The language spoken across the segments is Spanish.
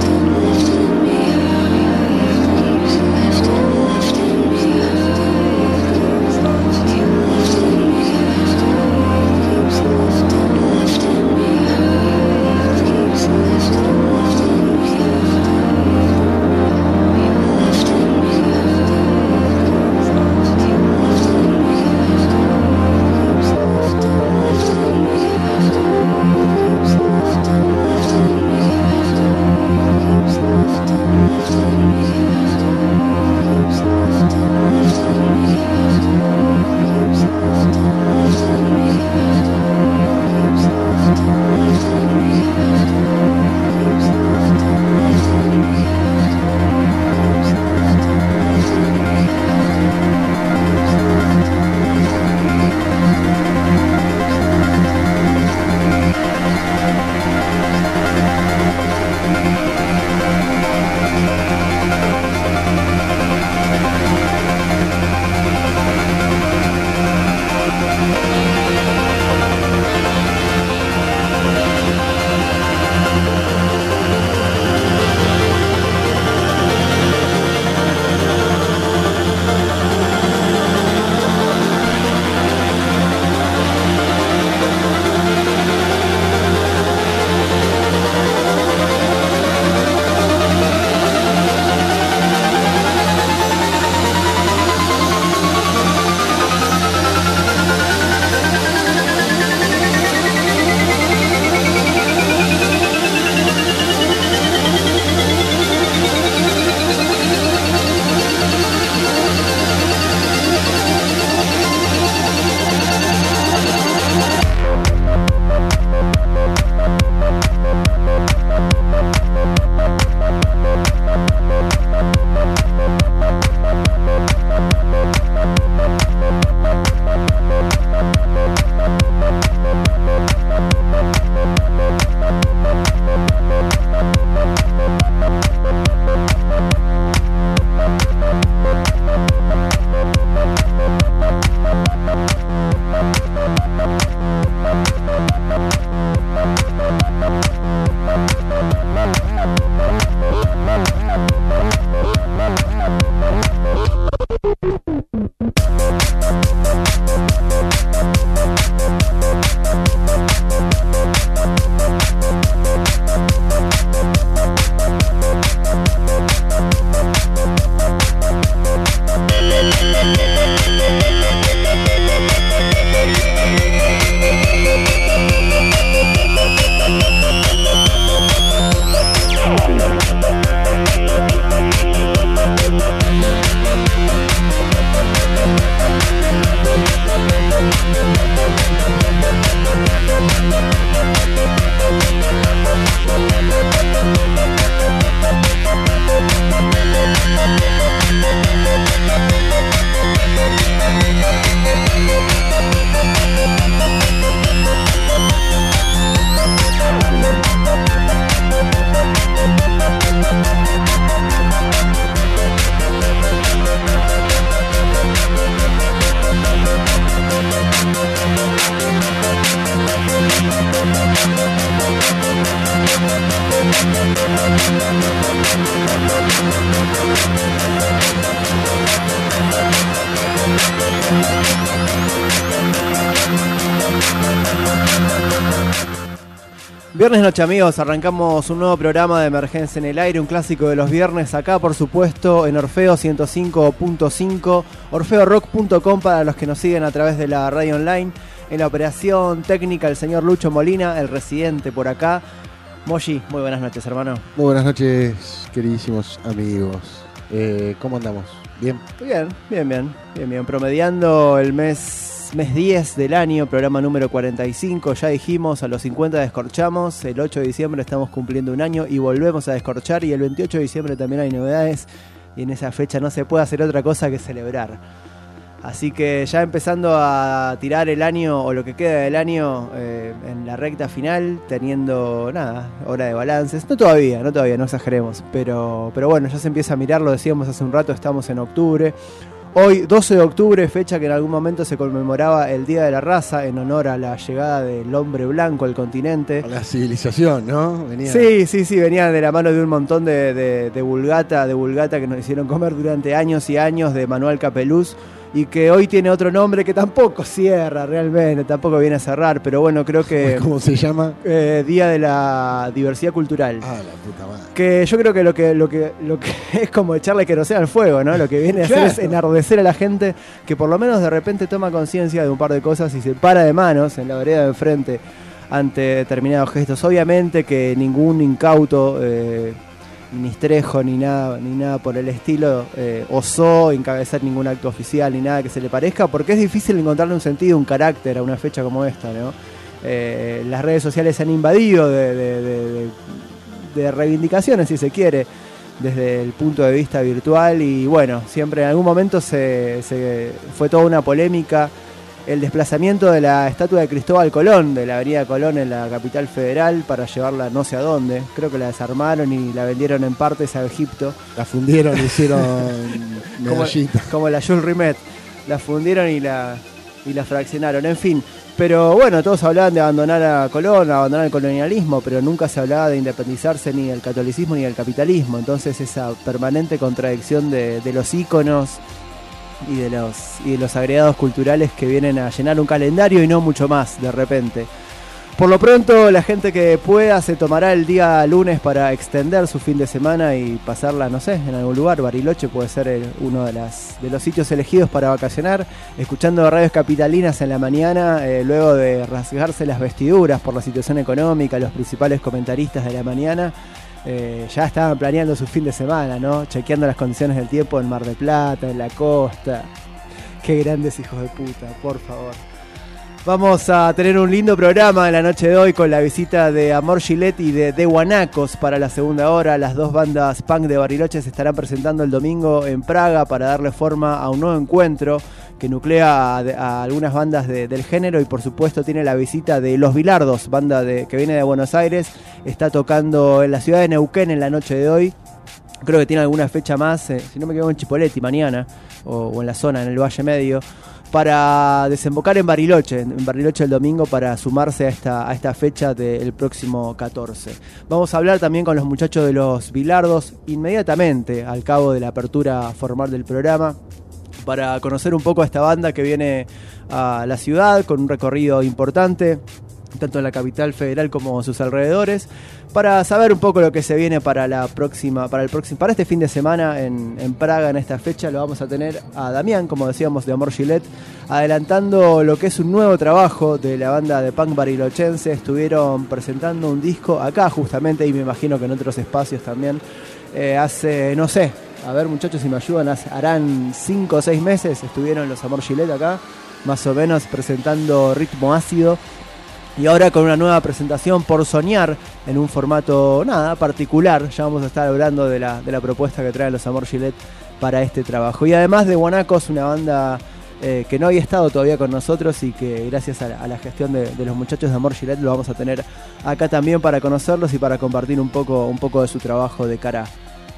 Peace. Viernes noche amigos, arrancamos un nuevo programa de Emergencia en el Aire, un clásico de los viernes acá por supuesto en Orfeo 105.5, orfeorock.com para los que nos siguen a través de la radio online, en la operación técnica el señor Lucho Molina, el residente por acá. Moshi, muy buenas noches hermano. Muy buenas noches queridísimos amigos, eh, ¿cómo andamos? ¿Bien? Bien, bien, bien, bien, bien, promediando el mes mes 10 del año, programa número 45. Ya dijimos, a los 50 descorchamos. El 8 de diciembre estamos cumpliendo un año y volvemos a descorchar. Y el 28 de diciembre también hay novedades. Y en esa fecha no se puede hacer otra cosa que celebrar. Así que ya empezando a tirar el año o lo que queda del año eh, en la recta final, teniendo nada, hora de balances. No todavía, no todavía, no exageremos. Pero, pero bueno, ya se empieza a mirar, lo decíamos hace un rato, estamos en octubre Hoy, 12 de octubre, fecha que en algún momento se conmemoraba el Día de la Raza en honor a la llegada del hombre blanco al continente. A la civilización, ¿no? Venía... Sí, sí, sí, venían de la mano de un montón de, de, de, vulgata, de vulgata que nos hicieron comer durante años y años de Manuel Capeluz y que hoy tiene otro nombre que tampoco cierra realmente, tampoco viene a cerrar, pero bueno, creo que... ¿Cómo se llama? Eh, Día de la Diversidad Cultural. Ah, la puta madre. Que yo creo que lo que, lo que, lo que es como echarle al fuego, ¿no? Lo que viene a hacer es enardecer a la gente que por lo menos de repente toma conciencia de un par de cosas y se para de manos en la vereda de enfrente ante determinados gestos. Obviamente que ningún incauto... Eh, ministrejo ni nada, ni nada por el estilo eh, osó encabezar ningún acto oficial ni nada que se le parezca, porque es difícil encontrarle un sentido, un carácter a una fecha como esta, ¿no? Eh, las redes sociales se han invadido de, reivindicaciones, si se quiere, desde el punto de vista virtual y bueno, siempre en algún momento se fue toda una polémica el desplazamiento de la estatua de Cristóbal Colón, de la avenida Colón en la capital federal, para llevarla no sé a dónde. Creo que la desarmaron y la vendieron en partes a Egipto. La fundieron y hicieron como, como, la Jules Rimet. La fundieron y la, y la fraccionaron. En fin, pero bueno, todos hablaban de abandonar a Colón, abandonar el colonialismo, pero nunca se hablaba de independizarse ni del catolicismo ni del capitalismo. Entonces esa permanente contradicción de, de los íconos y de los y de los agregados culturales que vienen a llenar un calendario y no mucho más de repente. Por lo pronto, la gente que pueda se tomará el día lunes para extender su fin de semana y pasarla, no sé, en algún lugar. Bariloche puede ser uno de, de los sitios elegidos para vacacionar, escuchando radios capitalinas en la mañana, eh, luego de rasgarse las vestiduras por la situación económica, los principales comentaristas de la mañana. Eh, ya estaban planeando su fin de semana, ¿no? Chequeando las condiciones del tiempo en Mar del Plata, en la costa. Qué grandes hijos de puta, por favor. Vamos a tener un lindo programa en la noche de hoy con la visita de Amor Gillette y de The Guanacos para la segunda hora. Las dos bandas punk de Bariloche se estarán presentando el domingo en Praga para darle forma a un nuevo encuentro que nuclea a, algunas bandas del género y por supuesto tiene la visita de Los Bilardos, banda de, que viene de Buenos Aires, está tocando en la ciudad de Neuquén en la noche de hoy. Creo que tiene alguna fecha más, eh, si no me equivoco en Chipoletti mañana, o, en la zona, en el Valle Medio para desembocar en Bariloche, en Bariloche el domingo para sumarse a esta, a esta fecha del próximo 14. Vamos a hablar también con los muchachos de los Bilardos inmediatamente al cabo de la apertura formal del programa para conocer un poco a esta banda que viene a la ciudad con un recorrido importante, tanto en la capital federal como en sus alrededores, para saber un poco lo que se viene para la próxima, para el próximo, para este fin de semana en, Praga en esta fecha, lo vamos a tener a Damián, como decíamos, de Amor Gillette, adelantando lo que es un nuevo trabajo de la banda de punk barilochense. Estuvieron presentando un disco acá justamente y me imagino que en otros espacios también. Eh, hace, no sé, a ver muchachos si me ayudan, harán 5 o 6 meses estuvieron los Amor Gillette acá, más o menos presentando ritmo ácido. Y ahora con una nueva presentación por soñar en un formato nada particular. Ya vamos a estar hablando de la, de la propuesta que traen los Amor Gillette para este trabajo. Y además de Guanacos, una banda eh, que no había estado todavía con nosotros y que gracias a la, gestión de, los muchachos de Amor Gillette lo vamos a tener acá también para conocerlos y para compartir un poco, un poco de su trabajo de cara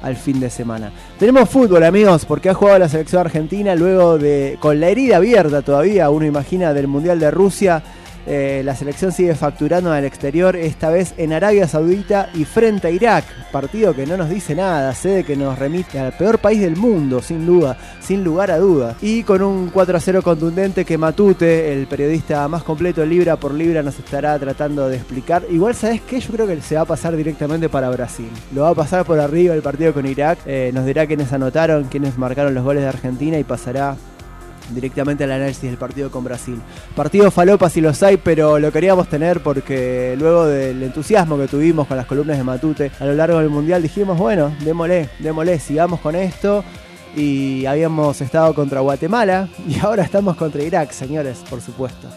al fin de semana. Tenemos fútbol, amigos, porque ha jugado la selección argentina luego de, con la herida abierta todavía, uno imagina, del Mundial de Rusia eh, la selección sigue facturando al exterior, esta vez en Arabia Saudita y frente a Irak. Partido que no nos dice nada, sede que nos remite al peor país del mundo, sin duda, sin lugar a duda. Y con un 4 a 0 contundente que Matute, el periodista más completo libra por libra, nos estará tratando de explicar. Igual, ¿sabes qué? Yo creo que se va a pasar directamente para Brasil. Lo va a pasar por arriba el partido con Irak. Eh, nos dirá quiénes anotaron, quiénes marcaron los goles de Argentina y pasará directamente al análisis del partido con Brasil. Partido falopa si los hay, pero lo queríamos tener porque luego del entusiasmo que tuvimos con las columnas de Matute a lo largo del Mundial dijimos, bueno, démosle, démosle, sigamos con esto. Y habíamos estado contra Guatemala y ahora estamos contra Irak, señores, por supuesto.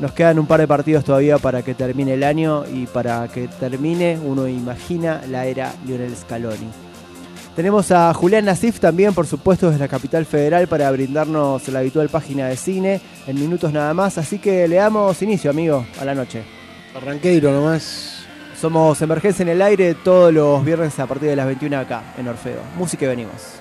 Nos quedan un par de partidos todavía para que termine el año y para que termine, uno imagina, la era Lionel Scaloni. Tenemos a Julián Nasif también, por supuesto, desde la capital federal para brindarnos la habitual página de cine en minutos nada más. Así que le damos inicio, amigo, a la noche. Arranqueiro nomás. Somos Emergencia en el Aire todos los viernes a partir de las 21 acá, en Orfeo. Música y venimos.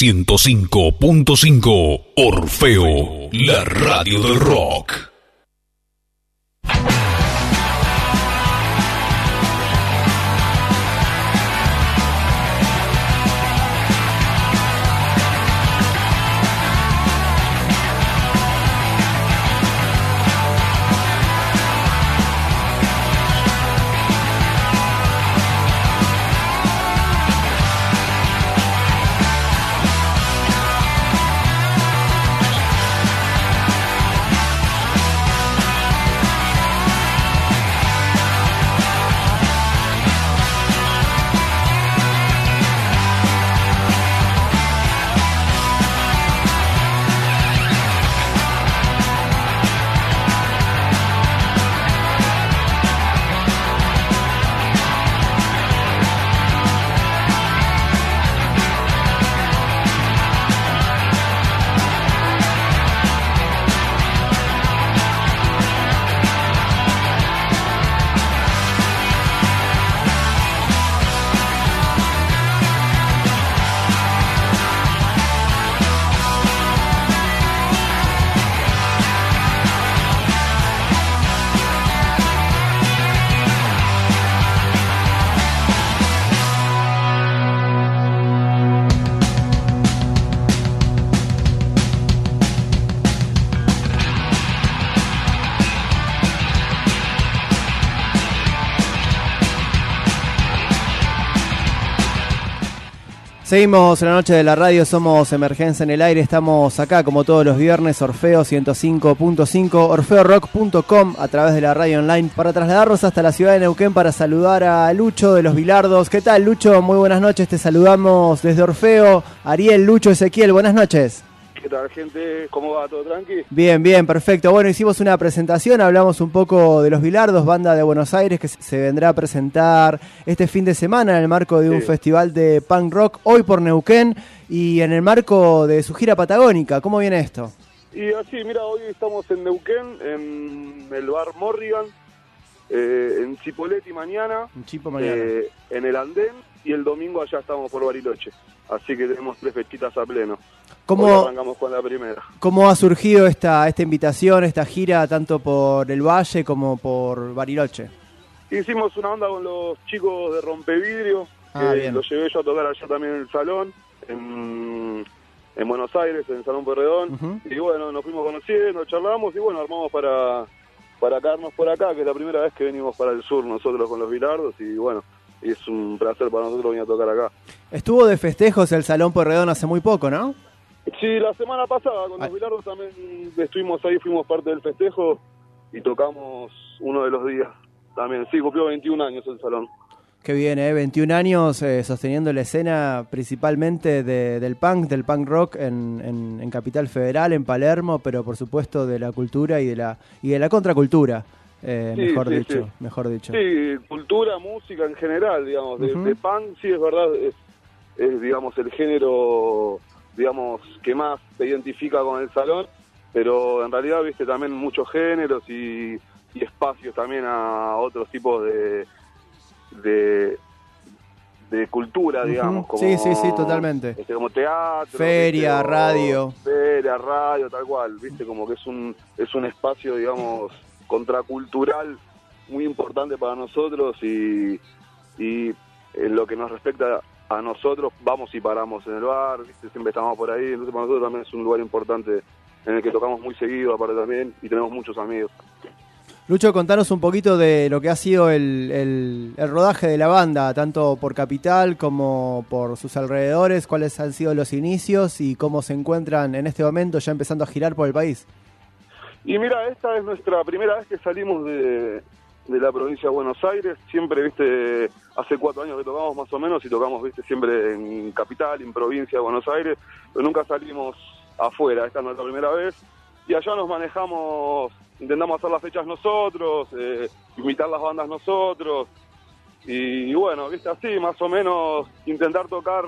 105.5 Orfeo, la radio del rock. Seguimos en la noche de la radio, somos Emergencia en el Aire, estamos acá como todos los viernes, Orfeo 105.5, orfeorock.com a través de la radio online para trasladarnos hasta la ciudad de Neuquén para saludar a Lucho de los Vilardos. ¿Qué tal Lucho? Muy buenas noches, te saludamos desde Orfeo. Ariel, Lucho, Ezequiel, buenas noches. ¿Qué tal, gente? ¿Cómo va? ¿Todo tranqui? Bien, bien, perfecto. Bueno, hicimos una presentación, hablamos un poco de Los Vilardos, banda de Buenos Aires que se vendrá a presentar este fin de semana en el marco de un Sí. festival de punk rock hoy por Neuquén y en el marco de su gira patagónica. ¿Cómo viene esto? Y así, mira, hoy estamos en Neuquén, en el bar Morrigan, eh, en Cipolletti mañana, Un chipo eh, en el Andén, y el domingo allá estamos por Bariloche. Así que tenemos tres fechitas a pleno. Hoy ¿Cómo, arrancamos con la primera. ¿Cómo ha surgido esta, esta invitación, esta gira, tanto por el Valle como por Bariloche? Hicimos una onda con los chicos de Rompevidrio, Ah, que los llevé yo a tocar allá también en el salón, en, en Buenos Aires, en el Salón Porredón. Ujú. Y bueno, nos fuimos conociendo, charlamos y bueno, armamos para, para caernos por acá, que es la primera vez que venimos para el sur nosotros con los Bilardos y bueno, es un placer para nosotros venir a tocar acá. Estuvo de festejos el Salón Porredón hace muy poco, ¿no? Sí, la semana pasada con Ah. los Bilardos también estuvimos ahí, fuimos parte del festejo y tocamos uno de los días también. Sí, cumplió 21 años el salón. Qué bien, ¿eh? 21 años eh, sosteniendo la escena principalmente de- del punk, del punk rock en, en- en Capital Federal, en Palermo, pero por supuesto de la cultura y de la y de la contracultura, eh, Sí, mejor sí, dicho, sí. mejor dicho. Sí, cultura, música en general, digamos. De, punk, sí, es verdad, es, es, digamos, el género, digamos, que más se identifica con el salón, pero en realidad, viste, también muchos géneros y, y espacios también a otros tipos de, de, de cultura, digamos. Como, Sí, sí, sí, totalmente. este, como teatro. Feria, viste, radio. Feria, radio, tal cual, viste, como que es un, es un espacio, digamos, contracultural muy importante para nosotros y, en lo que nos respecta a nosotros, vamos y paramos en el bar, ¿viste? siempre estamos por ahí, entonces para nosotros también es un lugar importante en el que tocamos muy seguido, aparte también, y tenemos muchos amigos. Lucho, contanos un poquito de lo que ha sido el rodaje de la banda, tanto por Capital como por sus alrededores, cuáles han sido los inicios y cómo se encuentran en este momento ya empezando a girar por el país. Y mira, esta es nuestra primera vez que salimos de, de la provincia de Buenos Aires. Siempre, viste, hace cuatro años que tocamos más o menos y tocamos, viste, siempre en capital, en provincia de Buenos Aires, pero nunca salimos afuera. Esta es nuestra primera vez. Y allá nos manejamos, intentamos hacer las fechas nosotros, eh, invitar las bandas nosotros. Y, bueno, viste, así, más o menos, intentar tocar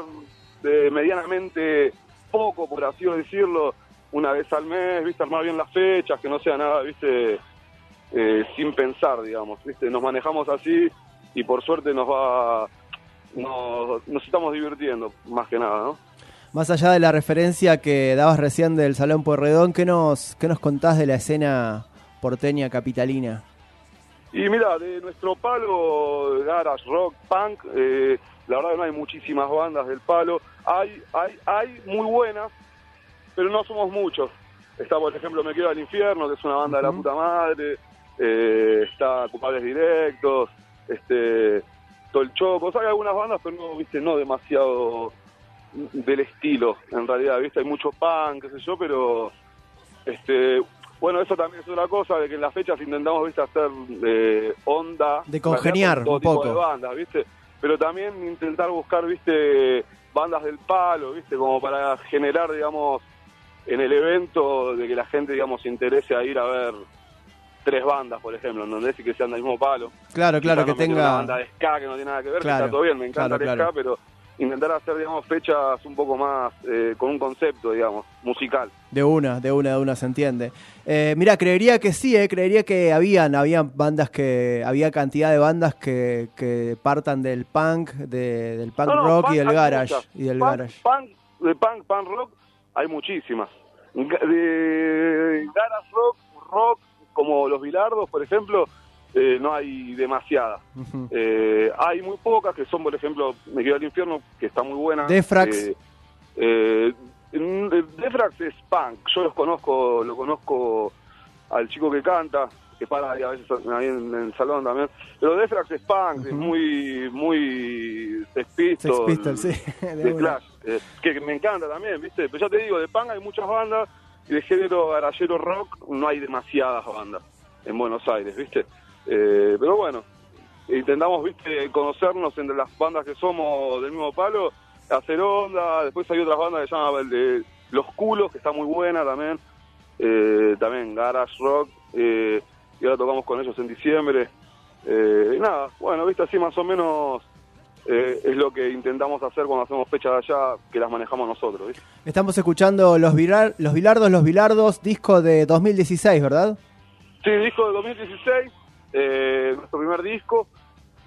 de medianamente poco, por así decirlo, una vez al mes, viste, armar bien las fechas, que no sea nada, viste, eh, sin pensar, digamos, viste, nos manejamos así y por suerte nos va, nos, nos estamos divirtiendo, más que nada, ¿no? Más allá de la referencia que dabas recién del Salón Pueyrredón, ¿qué nos, ¿qué nos contás de la escena porteña capitalina? Y mira, de nuestro palo, garage, rock, punk, eh, la verdad que no hay muchísimas bandas del palo. Hay, hay, hay muy buenas, pero no somos muchos. Está, por ejemplo, Me Quedo al Infierno, que es una banda de la puta madre. Eh, está Culpables Directos, este, Choco. O sea, hay algunas bandas, pero no, viste, no demasiado del estilo, en realidad, viste. Hay mucho punk, qué sé yo, pero este bueno, eso también es una cosa de que en las fechas intentamos, viste, hacer eh, onda. De congeniar todo un tipo poco. de bandas, viste. Pero también intentar buscar, viste, bandas del palo, viste, como para generar, digamos, en el evento de que la gente, digamos, se interese a ir a ver tres bandas, por ejemplo, en donde sí que sean del mismo palo. Claro, claro, Quizá que no meter Una tenga... banda de ska que no tiene nada que ver, que Claro, está todo bien, me encanta claro, el claro. ska, pero intentar hacer, digamos, fechas un poco más eh, con un concepto, digamos, musical. De una, de una, de una, se entiende. Eh, mira, creería que sí, eh, creería que habían, habían bandas que, había cantidad de bandas que, que partan del punk, de- del punk No, no, rock y del garage. muchas. Y del Punk- garage. Punk, de punk, punk rock, hay muchísimas. De garage rock, rock, como los bilardos, por ejemplo, eh, no hay demasiadas. Eh, hay muy pocas que son, por ejemplo, Me quedo al infierno, que está muy buena. Defrax. Eh, eh, Defrax es punk. Yo los conozco, lo conozco al chico que canta, que para ahí a veces ahí en, el salón también. Pero Defrax es punk, es muy, muy Sex Sex Pistols, Pistols, sí. de de. Clash, eh, que me encanta también, ¿viste? Pero ya te digo, de punk hay muchas bandas y de género garallero rock no hay demasiadas bandas en Buenos Aires, ¿viste? Eh, pero bueno, intentamos, ¿viste? Conocernos entre las bandas que somos del mismo palo, hacer onda, después hay otras bandas que se llaman de Los Culos, que está muy buena también, eh, también garage rock, eh, y ahora tocamos con ellos en diciembre. Eh, y nada, bueno, ¿viste? Así más o menos eh, es lo que intentamos hacer cuando hacemos fechas allá, que las manejamos nosotros, ¿viste? Estamos escuchando Los, Vilar- Los Bilardos, Los Bilardos, disco de 2016, ¿verdad? Sí, disco de 2016, eh, nuestro primer disco.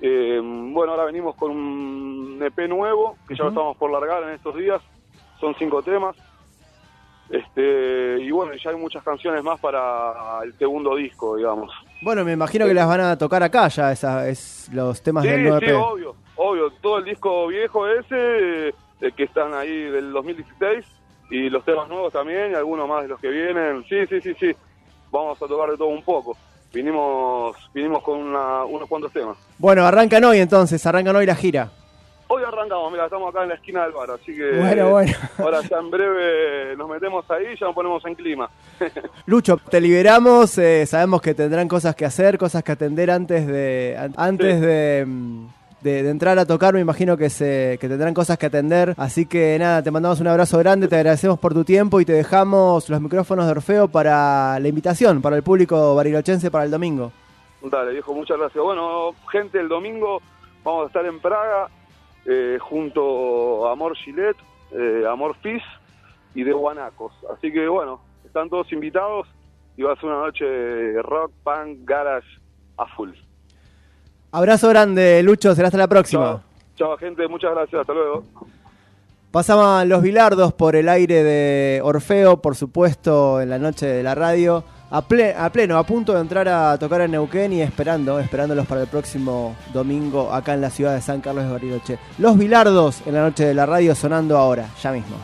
Eh, bueno, ahora venimos con un EP nuevo, que ya lo estamos por largar en estos días. Son cinco temas. Este, y bueno, ya hay muchas canciones más para el segundo disco, digamos. Bueno, me imagino que las van a tocar acá ya, esa, es los temas Sí, del 9 sí, obvio, obvio. Todo el disco viejo ese, eh, que están ahí del 2016, y los temas nuevos también, y algunos más de los que vienen. Sí, sí, sí, sí. Vamos a tocar de todo un poco. Vinimos, vinimos con una- unos cuantos temas. Bueno, arrancan hoy entonces, arrancan hoy la gira. Hoy arrancamos, mira, estamos acá en la esquina del bar, así que Bueno, bueno. ahora ya en breve nos metemos ahí y ya nos ponemos en clima. Lucho, te liberamos, eh, sabemos que tendrán cosas que hacer, cosas que atender antes de an- antes Sí. de, mm, de- entrar a tocar, me imagino que se que tendrán cosas que atender, así que nada, te mandamos un abrazo grande, te agradecemos por tu tiempo y te dejamos los micrófonos de Orfeo para la invitación, para el público barilochense para el domingo. Dale, viejo, muchas gracias. Bueno, gente, el domingo vamos a estar en Praga eh, junto a Amor Gillette, eh, Amor Fizz y de Guanacos. Así que bueno, están todos invitados y va a ser una noche rock, punk, garage a full. Abrazo grande, Lucho, será hasta la próxima. Chao, chao gente, muchas gracias, hasta luego. Pasaban los bilardos por el aire de Orfeo, por supuesto, en la noche de la radio. A, ple- a pleno, a punto de entrar a tocar en Neuquén y esperando, esperándolos para el próximo domingo acá en la ciudad de San Carlos de Bariloche. Los bilardos en la noche de la radio sonando ahora, ya mismo.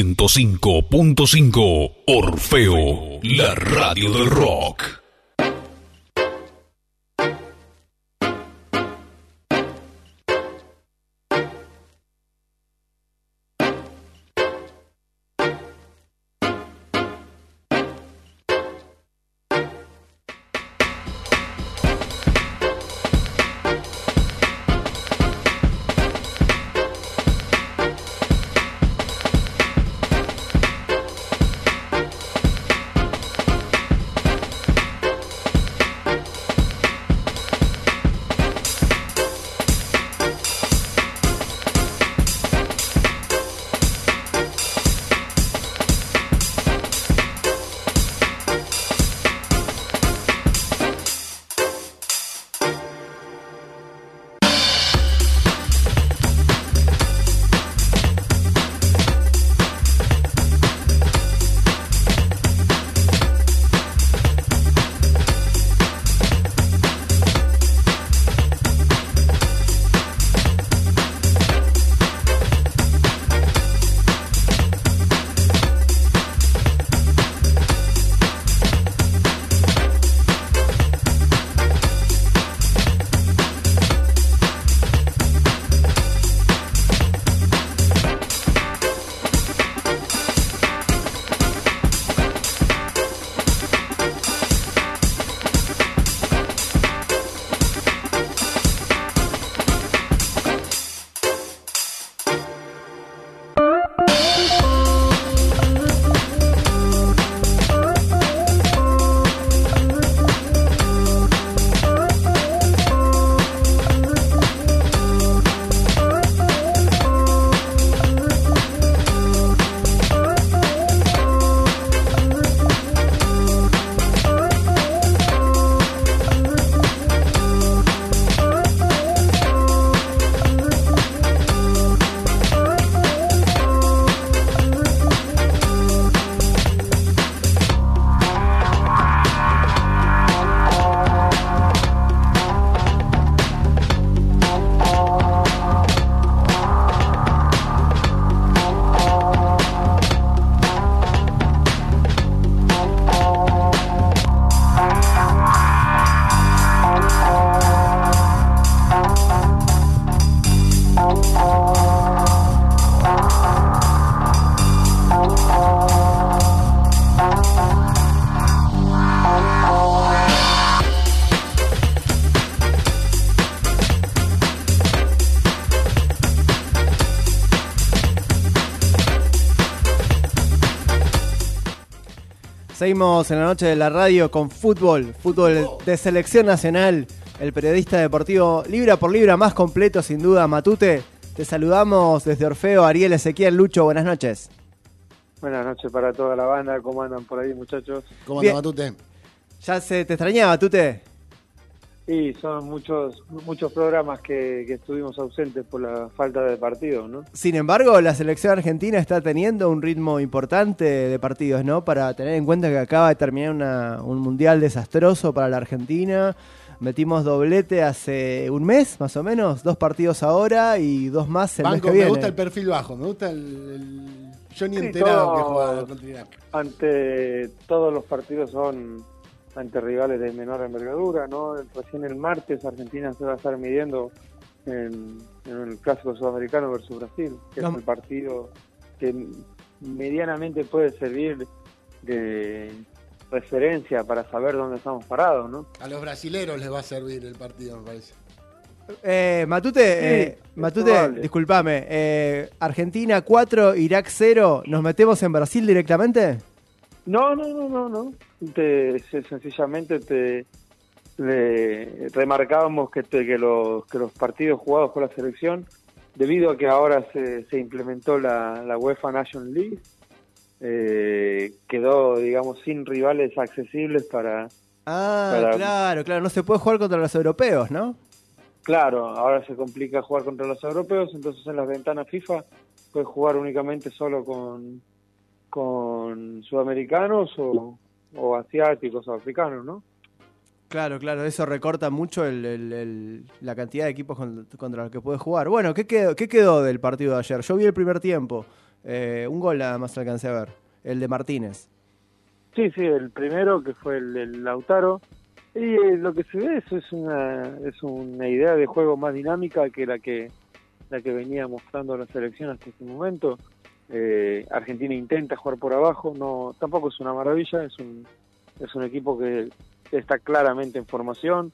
105.5 Orfeo, la radio del rock. Seguimos en la noche de la radio con fútbol, fútbol de selección nacional. El periodista deportivo libra por libra más completo, sin duda, Matute. Te saludamos desde Orfeo, Ariel Ezequiel Lucho. Buenas noches. Buenas noches para toda la banda. ¿Cómo andan por ahí, muchachos? ¿Cómo Bien. anda, Matute? Ya se te extrañaba, Matute. Y son muchos muchos programas que, que estuvimos ausentes por la falta de partidos, ¿no? Sin embargo, la selección argentina está teniendo un ritmo importante de partidos, ¿no? Para tener en cuenta que acaba de terminar una- un mundial desastroso para la Argentina. Metimos doblete hace un mes, más o menos, dos partidos ahora y dos más el mes Banco, que me viene. gusta el perfil bajo, me gusta el, el Johnny Sí, enterado todo- que Irak. Ante todos los partidos son ante rivales de menor envergadura, ¿no? Recién el martes Argentina se va a estar midiendo en, en el clásico sudamericano versus Brasil, que No. es el partido que medianamente puede servir de referencia para saber dónde estamos parados, ¿no? A los brasileros les va a servir el partido, me parece. Eh, Matute, eh, es Matute, probable. discúlpame. eh, Argentina 4, Irak 0. ¿Nos metemos en Brasil directamente? No, no, no, no, no. Te, se- sencillamente te le remarcábamos que, te- que, los, que los partidos jugados por la selección, debido a que ahora se, se implementó la, la UEFA Nation League, eh, quedó, digamos, sin rivales accesibles para... Ah, Para- claro, claro. No se puede jugar contra los europeos, ¿no? Claro, ahora se complica jugar contra los europeos, entonces en las ventanas FIFA puedes jugar únicamente solo con, con sudamericanos o, o asiáticos o africanos, ¿no? Claro, claro. Eso recorta mucho el- el- el- la cantidad de equipos con- contra los que puedes jugar. Bueno, ¿qué quedó, ¿qué quedó del partido de ayer? Yo vi el primer tiempo. Eh, un gol nada más alcancé a ver, el de Martínez. Sí, sí, el primero que fue el del Lautaro. Y eh, lo que se ve es, es una es una idea de juego más dinámica que la que la que venía mostrando la selección hasta este momento. Eh, Argentina intenta jugar por abajo, no tampoco es una maravilla, es un es un equipo que está claramente en formación,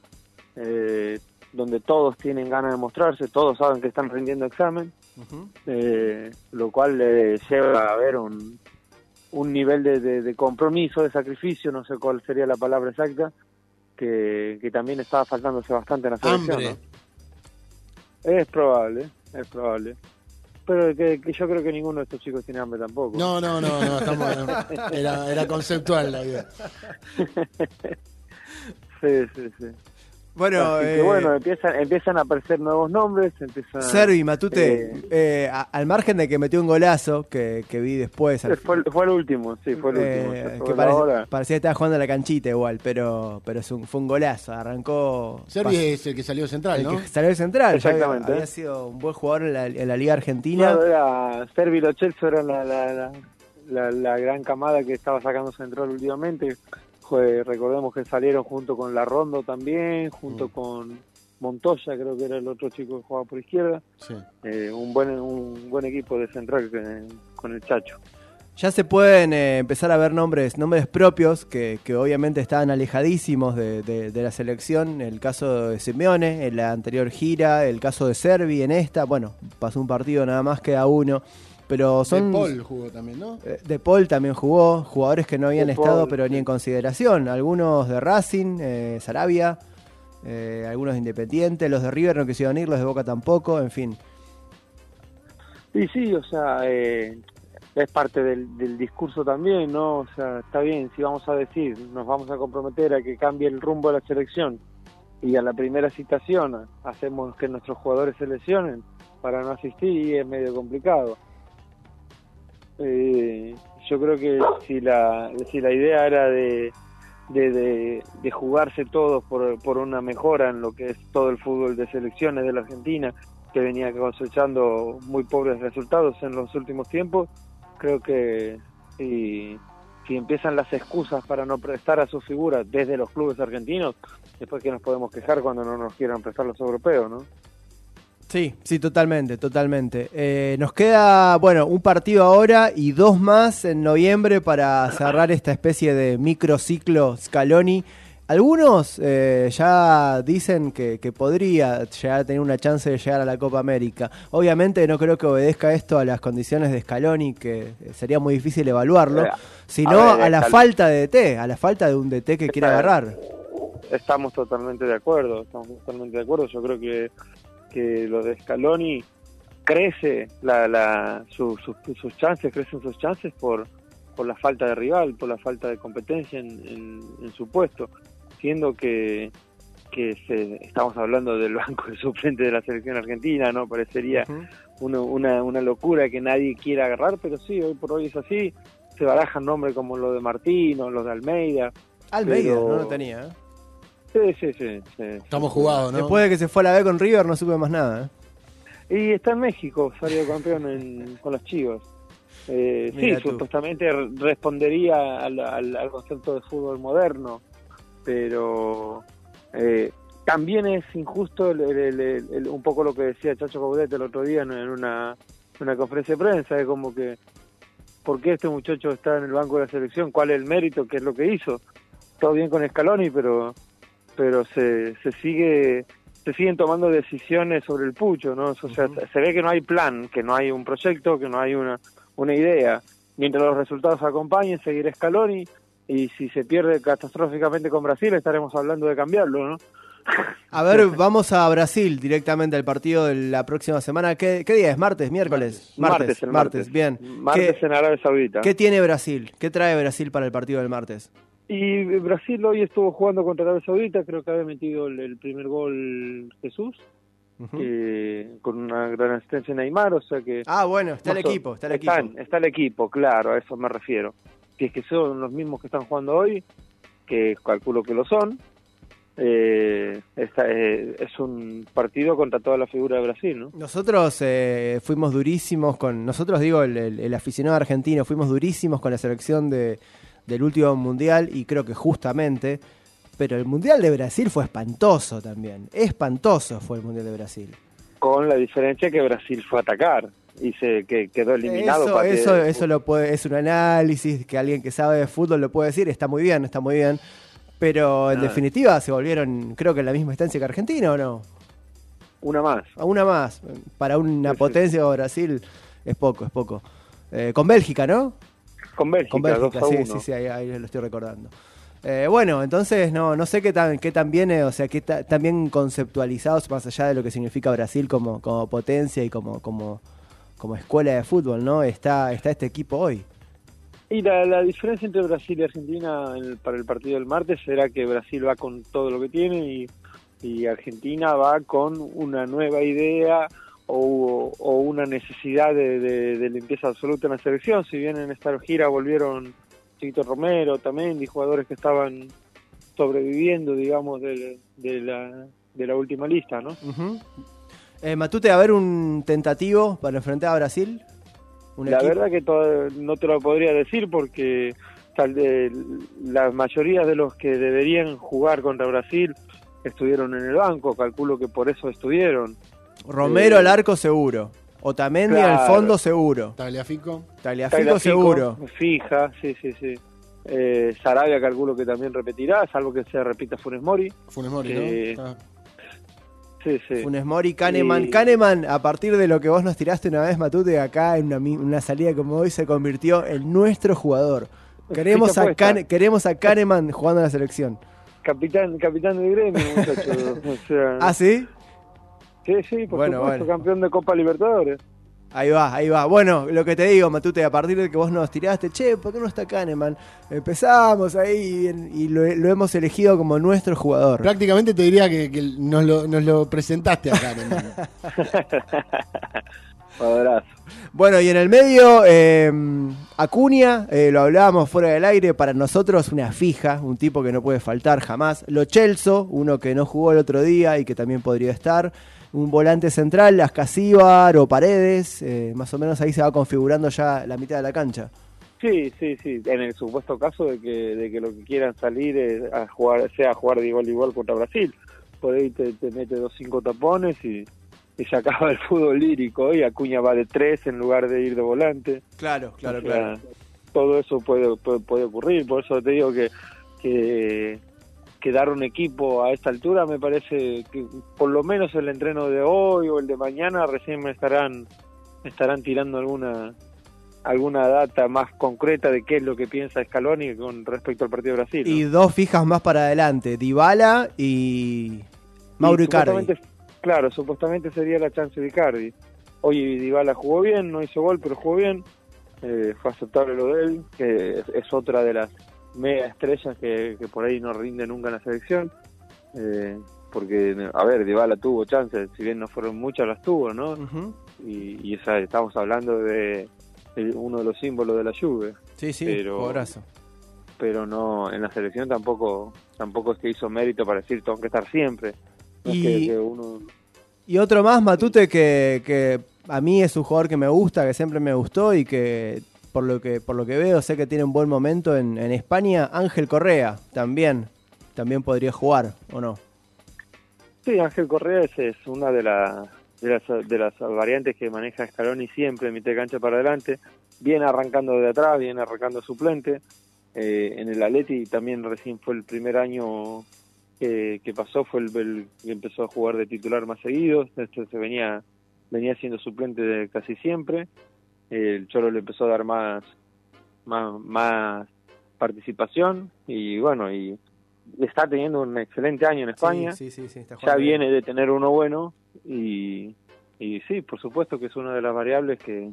eh, donde todos tienen ganas de mostrarse, todos saben que están rindiendo examen, eh, lo cual le lleva a ver un, un nivel de, de- de compromiso, de sacrificio, no sé cuál sería la palabra exacta, que, que también estaba faltándose bastante en la selección. Es probable, es probable. Pero que, que yo creo que ninguno de estos chicos tiene hambre tampoco. No, no, no, no, estamos, era, era conceptual la idea. Sí, sí, sí. Bueno, Así que eh, bueno, empiezan, empiezan a aparecer nuevos nombres, empiezan... Servi, Matute, eh, eh, a- al margen de que metió un golazo que, que vi después, al fue, fue el último, sí, fue el último. Eh, que parece- parecía que estaba jugando a la canchita igual, pero, pero es un- fue un golazo. Arrancó. Servi es el que salió central, el ¿no? que salió de central. Exactamente. Había, había sido un buen jugador en la, en la Liga Argentina. Claro, era Servi y Lo Celso eran la, la, la, la- la gran camada que estaba sacando Central últimamente. Recordemos que salieron junto con La Rondo también, junto Mm. con Montoya, creo que era el otro chico que jugaba por izquierda. Sí. Eh, un buen un buen equipo de Central con el Chacho. Ya se pueden eh, empezar a ver nombres, nombres propios que, que obviamente estaban alejadísimos de, de- de la selección. El caso de Simeone en la anterior gira, el caso de Servi en esta. Bueno, pasó un partido nada más, queda uno. Pero son. De Paul jugó también, ¿no? Eh, De Paul también jugó, jugadores que no habían De estado Paul, pero ni en consideración. Algunos de Racing, eh, Sarabia, eh, algunos de Independiente, los de River no quisieron ir, los de Boca tampoco, en fin. Sí, sí, o sea, eh, es parte del, del discurso también, ¿no? O sea, está bien, si vamos a decir, nos vamos a comprometer a que cambie el rumbo de la selección y a la primera citación hacemos que nuestros jugadores se lesionen para no asistir y es medio complicado. Eh, yo creo que si la, si la idea era de, de, de, jugarse todos por, por una mejora en lo que es todo el fútbol de selecciones de la Argentina, que venía cosechando muy pobres resultados en los últimos tiempos, creo que si, si empiezan las excusas para no prestar a sus figuras desde los clubes argentinos, después que nos podemos quejar cuando no nos quieran prestar los europeos, ¿no? Sí, sí, totalmente, totalmente. Eh, nos queda, bueno, un partido ahora y dos más en noviembre para cerrar esta especie de microciclo Scaloni. Algunos eh, ya dicen que, que podría llegar a tener una chance de llegar a la Copa América. Obviamente no creo que obedezca esto a las condiciones de Scaloni, que sería muy difícil evaluarlo, Eh, sino a ver, a la falta de DT, a la falta de un DT que quiera Está- agarrar. Estamos totalmente de acuerdo, estamos totalmente de acuerdo. Yo creo que, que lo de Scaloni crece la, la, su- su- sus chances, crecen sus chances por, por la falta de rival, por la falta de competencia en, en- en su puesto, siendo que, que se, estamos hablando del banco de suplente de la selección argentina, ¿no? Parecería una, una, una locura que nadie quiera agarrar, pero sí, hoy por hoy es así. Se barajan nombres como los de Martino, los de Almeida. Almeida, Pero- no lo tenía. ¿eh? Sí, sí, sí. sí. Estamos jugados, ¿no? Después de que se fue a la B con River no supe más nada. ¿eh? Y está en México, salió campeón en- con los Chivos. Eh, sí, tú. supuestamente re- respondería al, al- al concepto de fútbol moderno, pero eh, también es injusto el- el- el- el- un poco lo que decía Chacho Caudet el otro día en, en una, una conferencia de prensa, es como que, ¿por qué este muchacho está en el banco de la selección? ¿Cuál es el mérito? ¿Qué es lo que hizo? Todo bien con Scaloni, pero pero se, se sigue se siguen tomando decisiones sobre el pucho, ¿no? O sea, se ve que no hay plan, que no hay un proyecto, que no hay una, una idea. Mientras los resultados acompañen, seguirá Scaloni y si se pierde catastróficamente con Brasil estaremos hablando de cambiarlo, ¿no? A ver, vamos a Brasil directamente al partido de la próxima semana. ¿Qué, qué día es? ¿Martes? ¿Miércoles? Martes, el martes. bien. Martes ¿Qué, en Arabia Saudita. qué tiene Brasil? ¿Qué trae Brasil para el partido del martes? Y Brasil hoy estuvo jugando contra Arabia Saudita, creo que había metido el, el primer gol Jesús, eh, con una gran asistencia en Neymar, o sea que... Ah, bueno, está el equipo, está el equipo. Está el equipo, claro, a eso me refiero. Si es que son los mismos que están jugando hoy, que calculo que lo son, eh, esta, eh, es un partido contra toda la figura de Brasil, ¿no? Nosotros eh, fuimos durísimos con, nosotros digo, el, el- el aficionado argentino, fuimos durísimos con la selección de, del último mundial y creo que justamente, pero el mundial de Brasil fue espantoso también, espantoso fue el mundial de Brasil. Con la diferencia que Brasil fue a atacar y se que quedó eliminado. Eso, para que- eso, eso lo puede, es un análisis que alguien que sabe de fútbol lo puede decir, está muy bien, está muy bien, pero en Ah. definitiva se volvieron, creo que en la misma instancia que Argentina o no, Una más. a una más, para una Sí, sí. potencia como Brasil es poco, es poco. Eh, con Bélgica, ¿no? Con Bélgica, Con Bélgica, 2 a sí, 1. sí, sí, ahí, ahí lo estoy recordando. Eh, bueno, entonces no, no sé qué tan, qué tan bien, eh, o sea, qué ta- tan bien conceptualizados más allá de lo que significa Brasil como, como potencia y como, como, como escuela de fútbol, ¿no? Está, está este equipo hoy. Y la, la diferencia entre Brasil y Argentina el- para el partido del martes será que Brasil va con todo lo que tiene y, y Argentina va con una nueva idea o, o una necesidad de, de- de limpieza absoluta en la selección. Si bien en esta gira volvieron Chiquito Romero también, y jugadores que estaban sobreviviendo, digamos, de, de la, de la última lista, ¿no? Eh, Matute, a ver un tentativo para enfrentar a Brasil. Un La equipo- verdad que no te lo podría decir porque tal de, la mayoría de los que deberían jugar contra Brasil estuvieron en el banco, calculo que por eso estuvieron. Romero eh, al arco seguro. Otamendi al fondo seguro. Tagliafico. Tagliafico Tagliafico, seguro. Fija, sí, sí, sí. Eh, Sarabia calculo que también repetirá, salvo que se repita Funes Mori. Funes Mori, Eh, ¿no? Ah, Sí, sí. Funes Mori, Kahneman. Y- Kahneman, a partir de lo que vos nos tiraste una vez, Matute, acá en una, una salida como hoy, se convirtió en nuestro jugador. Queremos a, queremos a Kahneman jugando en la selección. Capitán, capitán del gremio, muchachos. o sea, ¿Ah, sí? Sí, sí, por Bueno, supuesto, bueno. campeón de Copa Libertadores. Ahí va, ahí va. Bueno, lo que te digo, Matute, a partir de que vos nos tiraste, che, ¿por qué no está Kahneman? Empezamos ahí y lo, lo hemos elegido como nuestro jugador. Prácticamente te diría que, que nos, lo, nos lo presentaste acá. Abrazo. Bueno, y en el medio, eh, Acuña, eh, lo hablábamos fuera del aire, para nosotros una fija, un tipo que no puede faltar jamás. Lo Chelso, uno que no jugó el otro día y que también podría estar. Un volante central, Ascasíbar o Paredes, eh, más o menos ahí se va configurando ya la mitad de la cancha. Sí, sí, sí. En el supuesto caso de que, de que lo que quieran salir es a jugar, sea jugar de igual a igual contra Brasil. Por ahí te, te mete dos cinco tapones y, y se acaba el fútbol lírico. Y Acuña va de tres en lugar de ir de volante. Claro, claro, O sea, Todo eso puede, puede, puede ocurrir. Por eso te digo que, que, que dar un equipo a esta altura me parece que por lo menos el entreno de hoy o el de mañana recién me estarán, me estarán tirando alguna alguna data más concreta de qué es lo que piensa Scaloni con respecto al partido de Brasil. ¿no? Y dos fijas más para adelante, Dybala y Mauro Y Icardi. supuestamente- Claro, supuestamente sería la chance de Icardi. Hoy Dybala jugó bien, no hizo gol, pero jugó bien. Eh, fue aceptable lo de él, que es, es otra de las mega estrellas que, que por ahí no rinde nunca en la selección. Eh, porque, a ver, Dybala tuvo chances, si bien no fueron muchas, las tuvo, ¿no? Y, y estamos hablando de, de uno de los símbolos de la Juve. Sí, sí, Pero- jugadorazo. pero no en la selección tampoco tampoco es que hizo mérito para decir tengo que estar siempre no es Y- que, que uno Y otro más, Matute, que, que a mí es un jugador que me gusta, que siempre me gustó y que por lo que por lo que veo sé que tiene un buen momento en, en España. Ángel Correa también, también podría jugar, ¿o no? sí Ángel Correa es, es una de, la- de las de las variantes que maneja Scaloni siempre mitad cancha para adelante viene arrancando de atrás viene arrancando suplente Eh, en el Atleti también recién fue el primer año que, pasó fue el, el que empezó a jugar de titular más seguido este se venía venía siendo suplente de casi siempre el Cholo le empezó a dar más más, más participación y bueno y está teniendo un excelente año en España. Sí, sí, sí, está ya viene de tener uno bueno y, y sí por supuesto que es una de las variables que,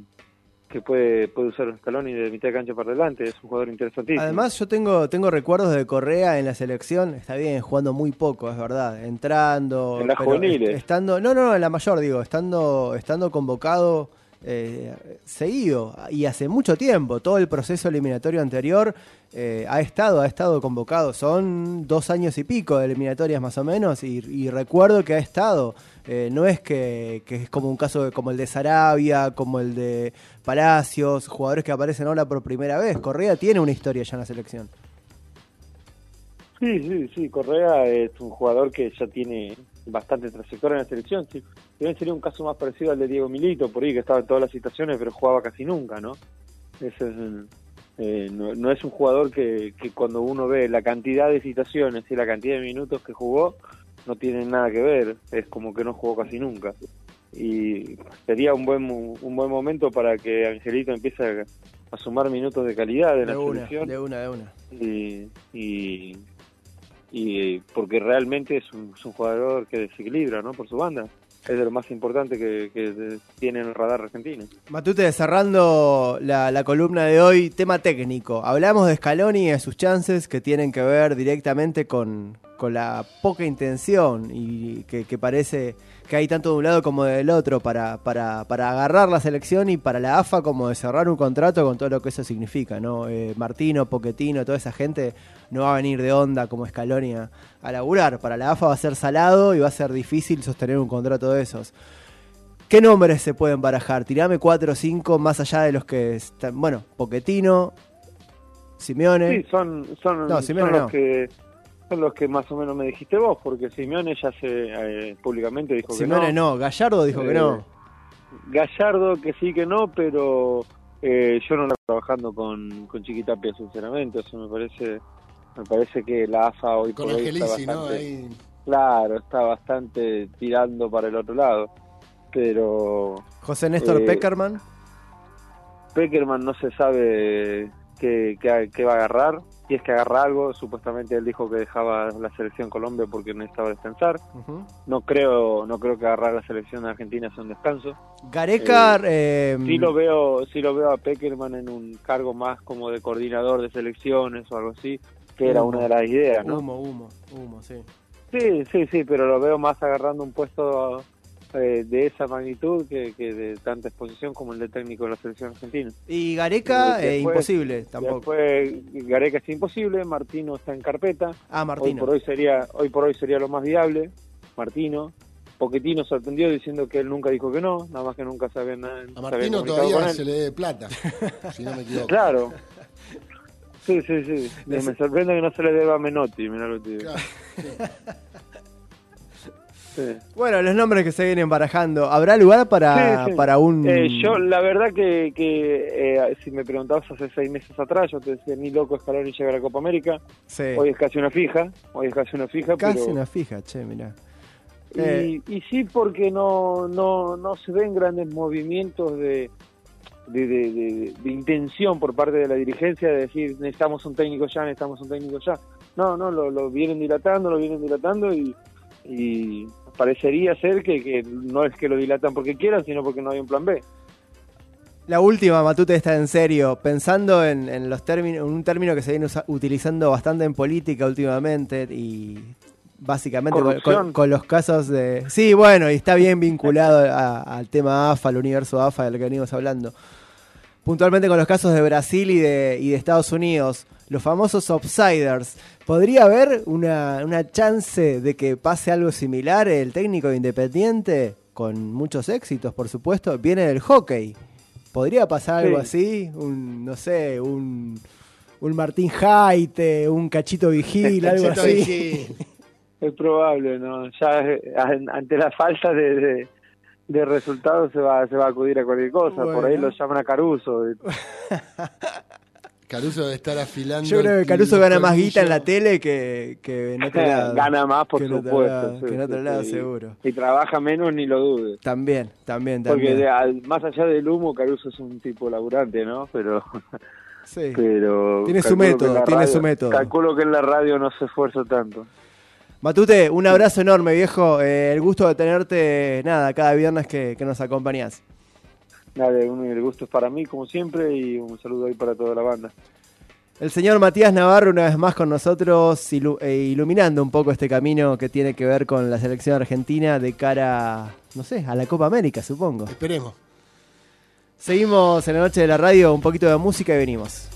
que puede puede usar Scaloni de mitad de cancha para adelante. Es un jugador interesantísimo. Además, yo tengo, tengo recuerdos de Correa en la selección, está bien, jugando muy poco, es verdad, entrando. En las juveniles. Estando, no, no, en la mayor, digo, estando, estando convocado eh, seguido y hace mucho tiempo. Todo el proceso eliminatorio anterior eh, ha estado, ha estado convocado. Son dos años y pico de eliminatorias más o menos y, recuerdo que ha estado. Eh, no es que, es como un caso como el de Sarabia, como el de Palacios, jugadores que aparecen ahora por primera vez. Correa tiene una historia ya en la selección. Sí, sí, sí. Correa es un jugador que ya tiene bastante trayectoria en la selección. Si bien sería un caso más parecido al de Diego Milito, por ahí que estaba en todas las situaciones, pero jugaba casi nunca, ¿no? Ese es el- eh, no, no es un jugador que, que cuando uno ve la cantidad de situaciones y la cantidad de minutos que jugó, no tiene nada que ver. Es como que no jugó casi nunca. Y sería un buen un buen momento para que Angelito empiece a, a sumar minutos de calidad en De la una, selección de una, de una. y, y, y porque realmente es un, jugador que desequilibra ¿no? por su banda. Es de lo más importante que, que tiene en el radar argentino. Matute, cerrando la, la columna de hoy, tema técnico. Hablamos de Scaloni y de sus chances que tienen que ver directamente con, con la poca intención y que, que parece que hay tanto de un lado como del otro para, para, para agarrar la selección y para la AFA como de cerrar un contrato con todo lo que eso significa. ¿no? Eh, Martino, Poquetino, toda esa gente no va a venir de onda como Scaloni a, a laburar. Para la AFA va a ser salado y va a ser difícil sostener un contrato de esos. ¿Qué nombres se pueden barajar? Tirame cuatro o cinco más allá de los que están. Bueno, Poquetino, Simeone. Sí, son, son, No, son Simeone los no. que son los que más o menos me dijiste vos, porque Simeone ya se eh, públicamente dijo Simeone que no. no. Gallardo dijo que Eh, no. Gallardo que sí que no, pero eh, yo no lo estoy trabajando con, con Chiquitapia, sinceramente. Eso me parece me parece que la AFA hoy Con por hoy está Angelici, ¿no? bastante- Ahí, Claro, está bastante tirando para el otro lado. Pero José Néstor eh, Peckerman. Peckerman no se sabe qué, qué- qué va a agarrar. Y es que agarra algo, supuestamente él dijo que dejaba la selección Colombia porque necesitaba descansar. No creo no creo que agarrar la selección argentina sea un descanso. Gareca. eh, Sí lo veo sí lo veo a Peckerman en un cargo más como de coordinador de selecciones o algo así, que era una de las ideas, ¿no? Humo, humo, humo, sí. Sí, sí, sí, pero lo veo más agarrando un puesto eh, de esa magnitud que, que de tanta exposición como el de técnico de la selección argentina. Y Gareca, Eh, eh, después- imposible tampoco. Después Gareca es imposible, Martino está en carpeta. Ah, Hoy Martino. por hoy sería hoy por hoy sería lo más viable, Martino. Poquetino sorprendió diciendo que él nunca dijo que no, nada más que nunca sabe nada. a Martino todavía se le debe plata, si no me equivoco. Claro. Sí, sí, sí. Me sorprende que no se le deba a Menotti, mirá lo que digo. Claro, Sí. Bueno, los nombres que se vienen barajando. ¿Habrá lugar para, Sí, sí. para un. Eh, yo, la verdad que, que eh, si me preguntabas hace seis meses atrás, yo te decía, ni loco Scaloni llega a la Copa América. Sí. Hoy es casi una fija, hoy es casi una fija, Casi pero... una fija, che, mirá. Y, Eh. y sí, porque no, no, no se ven grandes movimientos de, de, de- de- de intención por parte de la dirigencia de decir necesitamos un técnico ya, necesitamos un técnico ya. No, no, lo, lo vienen dilatando, lo vienen dilatando y, y parecería ser que, que no es que lo dilatan porque quieran, sino porque no hay un plan B. La última, Matute, está en serio. Pensando en, en los términos, un término que se viene utilizando bastante en política últimamente y básicamente con, los casos de... Sí, bueno, y está bien vinculado a- al tema AFA, al universo AFA del que venimos hablando. Puntualmente con los casos de Brasil y de, y de Estados Unidos, los famosos offsiders. ¿Podría haber una, una chance de que pase algo similar? El técnico de Independiente, con muchos éxitos, por supuesto, viene del hockey. ¿Podría pasar algo así? Un, no sé, un, un Martín Jaite, un Cachito Vigil, algo Cachito así. Vigil. Es probable, ¿no? Ya eh, an- ante la falta de, de, de resultados se va, se va a acudir a cualquier cosa. Por ahí lo llaman a Caruso. Caruso debe estar afilando. Yo creo que Caruso gana más guita en la tele que, que en otro lado. Gana más, por que supuesto. lado, sí, que en otro sí, lado, sí. seguro. Y trabaja menos, ni lo dudes. También, también, Porque también. de- al- más allá del humo, Caruso es un tipo laburante, ¿no? Pero, Sí. pero Tiene su método, tiene su método. Calculo que en la radio no se esfuerza tanto. Matute, un abrazo enorme, viejo. Eh, el gusto de tenerte, nada, cada viernes que, que nos acompañás. Dale, un, el gusto es para mí, como siempre, y un saludo ahí para toda la banda. El señor Matías Navarro una vez más con nosotros, ilu- eh, iluminando un poco este camino que tiene que ver con la selección argentina de cara, no sé, a la Copa América, supongo. Esperemos. Seguimos en la noche de la radio, un poquito de música y venimos.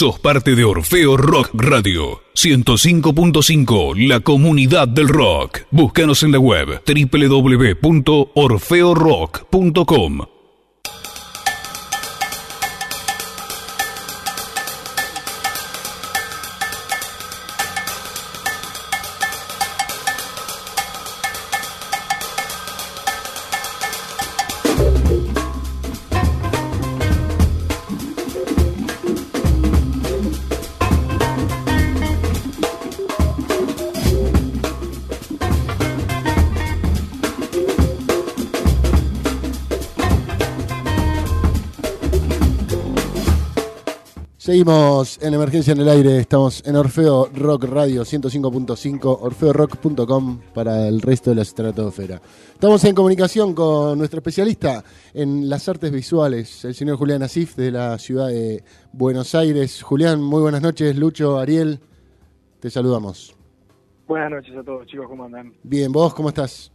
Sos parte de Orfeo Rock Radio 105.5, la comunidad del rock. Búscanos en la web www.orfeorock.com. Seguimos en Emergencia en el Aire, estamos en Orfeo Rock Radio 105.5, orfeorock.com para el resto de la estratosfera. Estamos en comunicación con nuestro especialista en las artes visuales, el señor Julián Asif de la ciudad de Buenos Aires. Julián, muy buenas noches, Lucho, Ariel, te saludamos. Buenas noches a todos, chicos, ¿cómo andan? Bien, ¿vos cómo estás?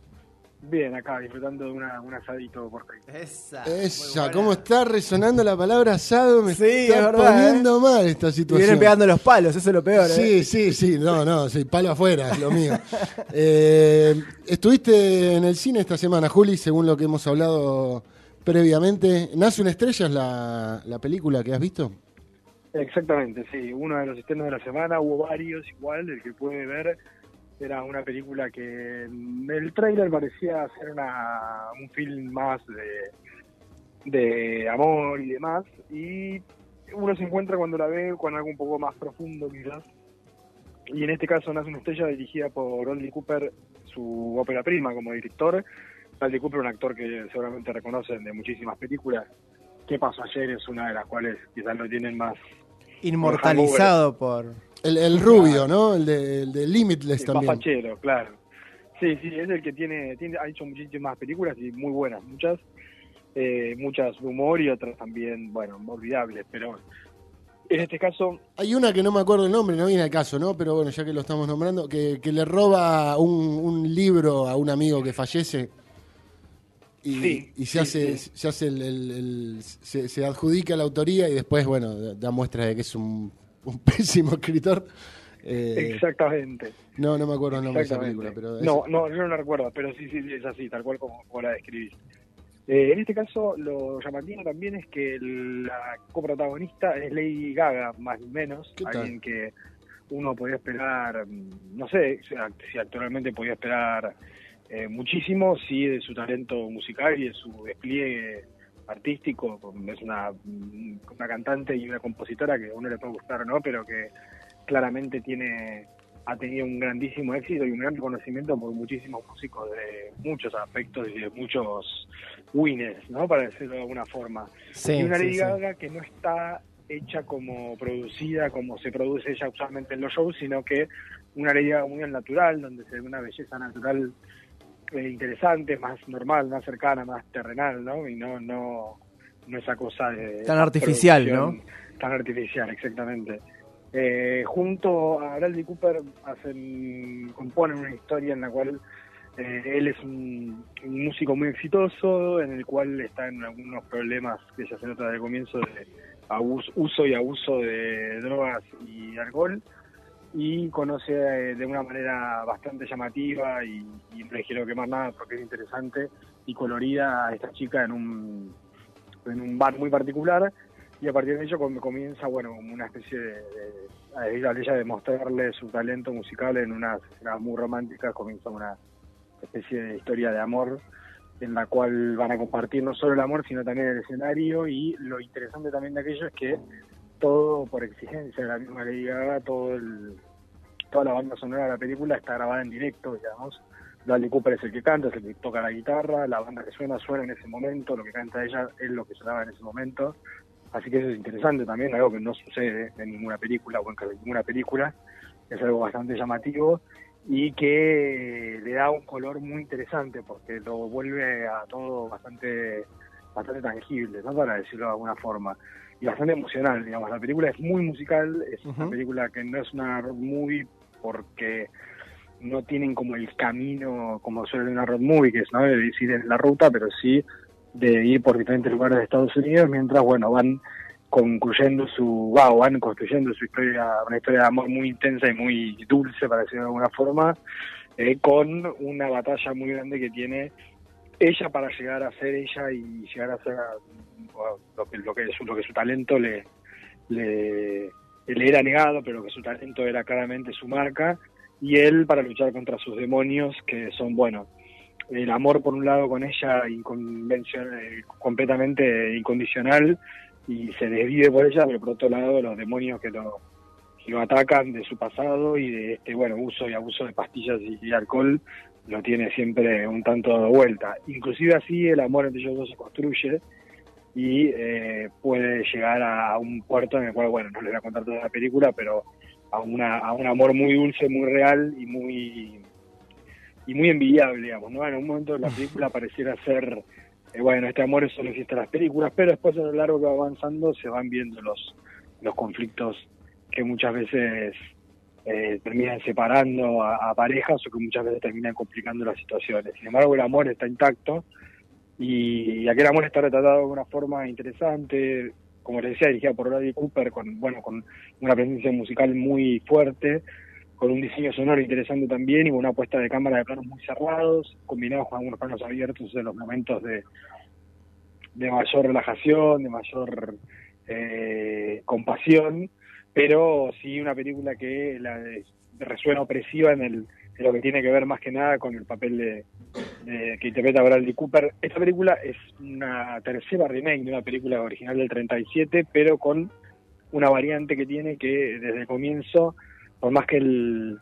Bien, acá disfrutando de una, un asadito por ahí. Esa. Esa, ¿cómo está resonando la palabra asado? Me Sí, está es verdad, poniendo mal esta Y situación. vienen pegando los palos, eso es lo peor. ¿eh? Sí, sí, sí, no, no, sí, palo afuera, es lo mío. Eh, estuviste en el cine esta semana, Juli, según lo que hemos hablado previamente. ¿Nace una estrella es la, la película que has visto? Exactamente, sí. Uno de los estrenos de la semana, hubo varios igual, el que puede ver era una película que en el tráiler parecía ser una, un film más de, de amor y demás, y uno se encuentra cuando la ve con algo un poco más profundo quizás. Y en este caso nace una estrella dirigida por Bradley Cooper, su ópera prima como director. Bradley Cooper, un actor que seguramente reconocen de muchísimas películas. ¿Qué pasó ayer? Es una de las cuales quizás lo tienen más Inmortalizado por. El, el rubio, ¿no? El de, el de Limitless Sí, también. Más fachero, claro. Sí, sí, es el que tiene, tiene, ha hecho muchísimas películas y muy buenas, muchas, eh, muchas de humor y otras también, bueno, olvidables, pero en este caso, Hay una que no me acuerdo el nombre, no viene al caso, ¿no? Pero bueno, ya que lo estamos nombrando, que, que le roba un, un libro a un amigo que fallece y, Sí, y se sí, hace, sí. se hace el, el- el- se, se adjudica la autoría y después, bueno, da- da muestra de que es un, un pésimo escritor. Eh, exactamente. no, no me acuerdo el nombre de esa película, pero es- no, no, yo no la recuerdo, pero sí, sí, es así, tal cual como, como la. Eh, en este caso, lo llamativo también es que la coprotagonista es Lady Gaga, más o menos, alguien que uno podía esperar, mm, no sé si actualmente podía esperar eh, muchísimo, sí, de su talento musical y de su despliegue artístico. Es una, mm, una cantante y una compositora que a uno le puede gustar o no, pero que claramente tiene ha tenido un grandísimo éxito y un gran reconocimiento por muchísimos músicos de muchos aspectos y de muchos winners, ¿no? Para decirlo de alguna forma. Sí, y una sí, Lady sí. Gaga que no está hecha como producida, como se produce ella usualmente en los shows, sino que una Lady Gaga muy al natural, donde se ve una belleza natural eh, interesante, más normal, más cercana, más terrenal, ¿no? Y no, no, no esa cosa de... Tan artificial, producción Tan artificial, exactamente. Eh, junto a Bradley Cooper hacen, componen una historia en la cual Eh, él es un, un músico muy exitoso en el cual está en algunos problemas que ya se nota desde el comienzo de abus- uso y abuso de drogas y alcohol y conoce eh, de una manera bastante llamativa y, y no les quiero quemar nada porque es interesante y colorida a esta chica en un, en un bar muy particular. Y a partir de ello com- comienza bueno una especie de, de ella a ella de mostrarle su talento musical en unas escenas muy románticas comienza una especie de historia de amor en la cual van a compartir no solo el amor sino también el escenario. Y lo interesante también de aquello es que todo por exigencia de la misma Lady Gaga, todo el, toda la banda sonora de la película está grabada en directo, digamos. Bradley Cooper es el que canta, es el que toca la guitarra, la banda que suena suena en ese momento, lo que canta ella es lo que sonaba en ese momento. Así que eso es interesante también, algo que no sucede en ninguna película o en casi ninguna película. Es algo bastante llamativo y que le da un color muy interesante porque lo vuelve a todo bastante bastante tangible, ¿no? Para decirlo de alguna forma. Y bastante emocional, digamos. La película es muy musical, es una película que no es una road movie porque no tienen como el camino como suele una road movie, que es ¿no? de decir en la ruta, pero sí de ir por diferentes lugares de Estados Unidos mientras, bueno, van concluyendo su, o van construyendo su historia, una historia de amor muy intensa y muy dulce, para decirlo de alguna forma, eh, con una batalla muy grande que tiene ella para llegar a ser ella y llegar a ser lo que lo que su, lo que su talento le, le era negado pero que su talento era claramente su marca y él para luchar contra sus demonios que son bueno el amor por un lado con ella eh, completamente incondicional y se desvive por ella pero por otro lado los demonios que lo que lo atacan de su pasado y de este bueno uso y abuso de pastillas y, y alcohol lo tiene siempre un tanto dado vuelta. Inclusive así el amor entre ellos dos se construye y eh, puede llegar a, a un puerto en el cual, bueno, no les voy a contar toda la película, pero a, una, a un amor muy dulce, muy real y muy y muy envidiable, digamos, ¿no? En un momento de la película pareciera ser, eh, bueno, este amor solo existe en las películas, pero después a lo largo que va avanzando se van viendo los, los conflictos que muchas veces eh, terminan separando a, a parejas o que muchas veces terminan complicando las situaciones. Sin embargo, el amor está intacto y aquel amor está retratado de una forma interesante, como les decía, dirigida por Bradley Cooper, con, bueno, con una presencia musical muy fuerte, con un diseño sonoro interesante también y con una puesta de cámara de planos muy cerrados, combinados con algunos planos abiertos en los momentos de, de mayor relajación, de mayor eh, compasión, pero sí una película que la resuena opresiva en, el, lo que tiene que ver más que nada con el papel de, de- que interpreta Bradley Cooper. Esta película es una tercera remake de una película original del 37, pero con una variante que tiene que desde el comienzo, por más que el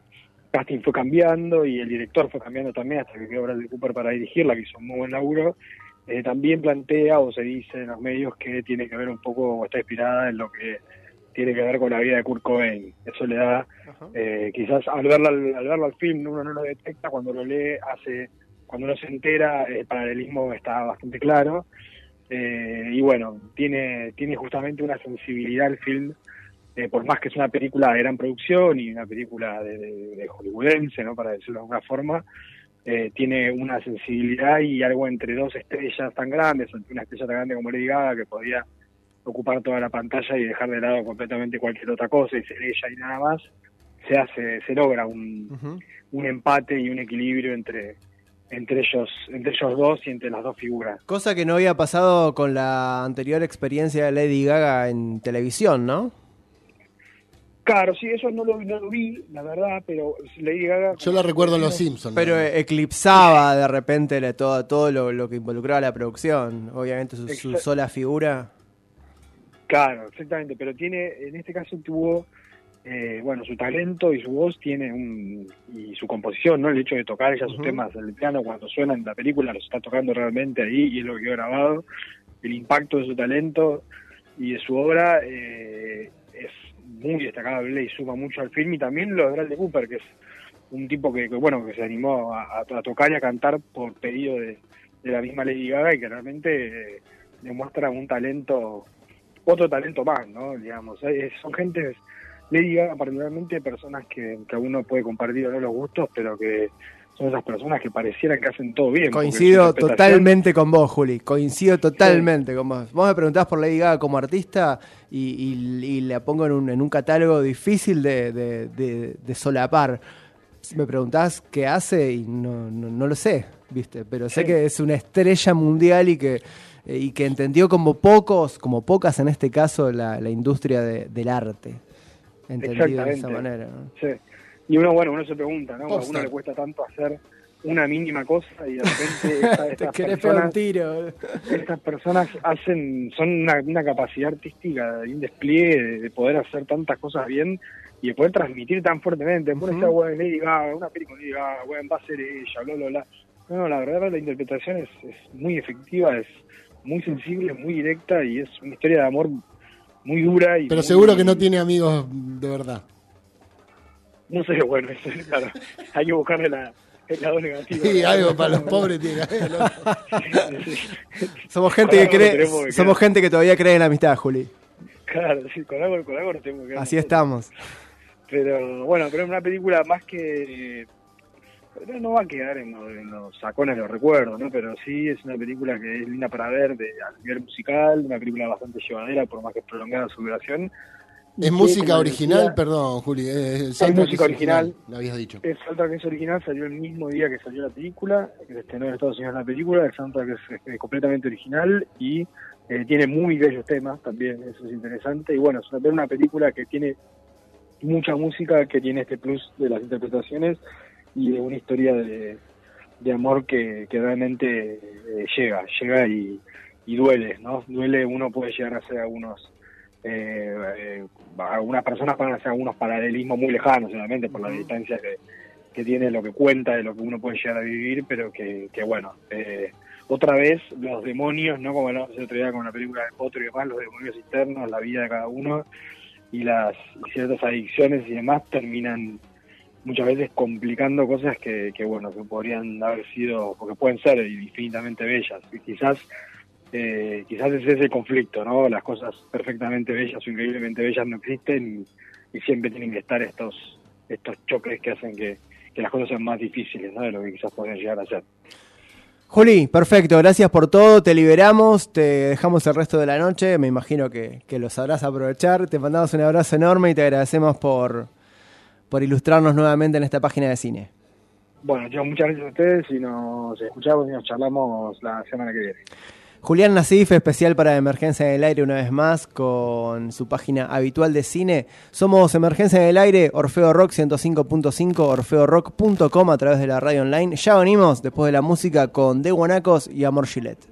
casting fue cambiando y el director fue cambiando también hasta que quedó Bradley Cooper para dirigirla, que hizo un muy buen laburo, eh, también plantea o se dice en los medios que tiene que ver un poco o está inspirada en lo que tiene que ver con la vida de Kurt Cobain. Eso le da, eh, quizás al verlo al, al verlo al film uno no lo detecta, cuando lo lee hace, cuando uno se entera el paralelismo está bastante claro. Eh, y bueno, tiene, tiene justamente una sensibilidad el film, eh, por más que es una película de gran producción y una película de, de- de hollywoodense, ¿no? para decirlo de alguna forma, eh, tiene una sensibilidad y algo entre dos estrellas tan grandes, entre una estrella tan grande como Lady Gaga, que podía ocupar toda la pantalla y dejar de lado completamente cualquier otra cosa y ser ella y nada más, se hace, se logra un, un empate y un equilibrio entre entre ellos entre ellos dos y entre las dos figuras. Cosa que no había pasado con la anterior experiencia de Lady Gaga en televisión, ¿no? Claro, sí, eso no lo, no lo vi, la verdad, pero Lady Gaga... Yo la recuerdo en Los Simpsons. Pero ¿no? eclipsaba de repente la- todo, todo lo, lo que involucraba la producción. Obviamente su, su sola figura. Claro, exactamente, pero tiene, en este caso tuvo, eh, bueno, su talento y su voz tiene un, y su composición, ¿no? El hecho de tocar ella sus temas en el piano cuando suenan en la película, los está tocando realmente ahí y es lo que quedó grabado. El impacto de su talento y de su obra eh, es muy destacable y suma mucho al film y también lo de Bradley Cooper, que es un tipo que, que, bueno, que se animó a, a- a tocar y a cantar por pedido de, de la misma Lady Gaga y que realmente eh, demuestra un talento otro talento más, ¿no? Digamos, son gentes, Lady Gaga particularmente, personas que, que uno puede compartir o no los gustos, pero que son esas personas que parecieran que hacen todo bien. Coincido totalmente con vos, Juli. Coincido totalmente con vos. Vos me preguntás por Lady Gaga como artista y, y- y la pongo en un, en un catálogo difícil de, de- de- de solapar. Me preguntás qué hace y no, no, no lo sé, ¿viste? Pero sé Sí. que es una estrella mundial y que, eh, y que entendió como pocos, como pocas en este caso, la, la industria de- del arte. Entendido de esa manera. ¿no? Sí. Y uno, bueno, uno se pregunta, ¿no? A uno le cuesta tanto hacer una mínima cosa y de repente esta- Te estas, querés pegar un personas, tiro. estas personas hacen, son una, una capacidad artística un despliegue de, de poder hacer tantas cosas bien y de poder transmitir tan fuertemente. Después Ujú. decía, bueno, Lady Gaga, una película de Lady Gaga, bueno, va a ser ella, bla, bla, bla. No, no, la verdad la interpretación es, es muy efectiva, es muy sensible, muy directa y es una historia de amor muy dura. Y Pero muy- seguro que no tiene amigos de verdad. No sé, bueno, eso es claro. Hay que buscarle la, el lado negativo. Sí, algo para los pobres tiene. Somos gente que cree, que somos gente que todavía cree en la amistad, Juli. Claro, sí, con algo, con algo nos tenemos que Así estamos. Pero bueno, pero es una película más que. Pero no va a quedar en, los- en los sacones de los recuerdos, ¿no? Pero sí es una película que es linda para ver de, a nivel musical, una película bastante llevadera, por más que es prolongada su duración. Es que, música original, decía, perdón, Juli. Es, música es original. Lo habías dicho. El soundtrack es original, salió el mismo día que salió la película, que estrenó en Estados Unidos la película, el soundtrack es, eh, completamente original y eh, tiene muy bellos temas también, eso es interesante. Y bueno, es una, una película que tiene mucha música, que tiene este plus de las interpretaciones y de una historia de, de amor que, que realmente eh, llega, llega y, y duele, ¿no? Duele, uno puede llegar a hacer algunos eh, eh, algunas personas van a hacer algunos paralelismos muy lejanos, obviamente, por la distancia que, que tiene lo que cuenta de lo que uno puede llegar a vivir, pero que, que bueno, eh, otra vez los demonios, ¿no? Como hablamos el otro día con la película de Potro y demás, los demonios internos, la vida de cada uno y las y ciertas adicciones y demás terminan muchas veces complicando cosas que, que bueno, que podrían haber sido, porque pueden ser infinitamente bellas. Y quizás eh, quizás ese es el conflicto, ¿no? Las cosas perfectamente bellas o increíblemente bellas no existen y, siempre tienen que estar estos estos choques que hacen que, que las cosas sean más difíciles, ¿no? De lo que quizás podrían llegar a ser. Juli, perfecto, gracias por todo, te liberamos, te dejamos el resto de la noche, me imagino que, que lo sabrás aprovechar, te mandamos un abrazo enorme y te agradecemos por, por ilustrarnos nuevamente en esta página de cine. Bueno, yo muchas gracias a ustedes y nos escuchamos y nos charlamos la semana que viene. Julián Nasif, especial para Emergencia en el Aire una vez más con su página habitual de cine. Somos Emergencia en el Aire, Orfeo Rock 105.5, orfeorock.com a través de la radio online. Ya venimos después de la música con De Guanacos y Amor Gillette.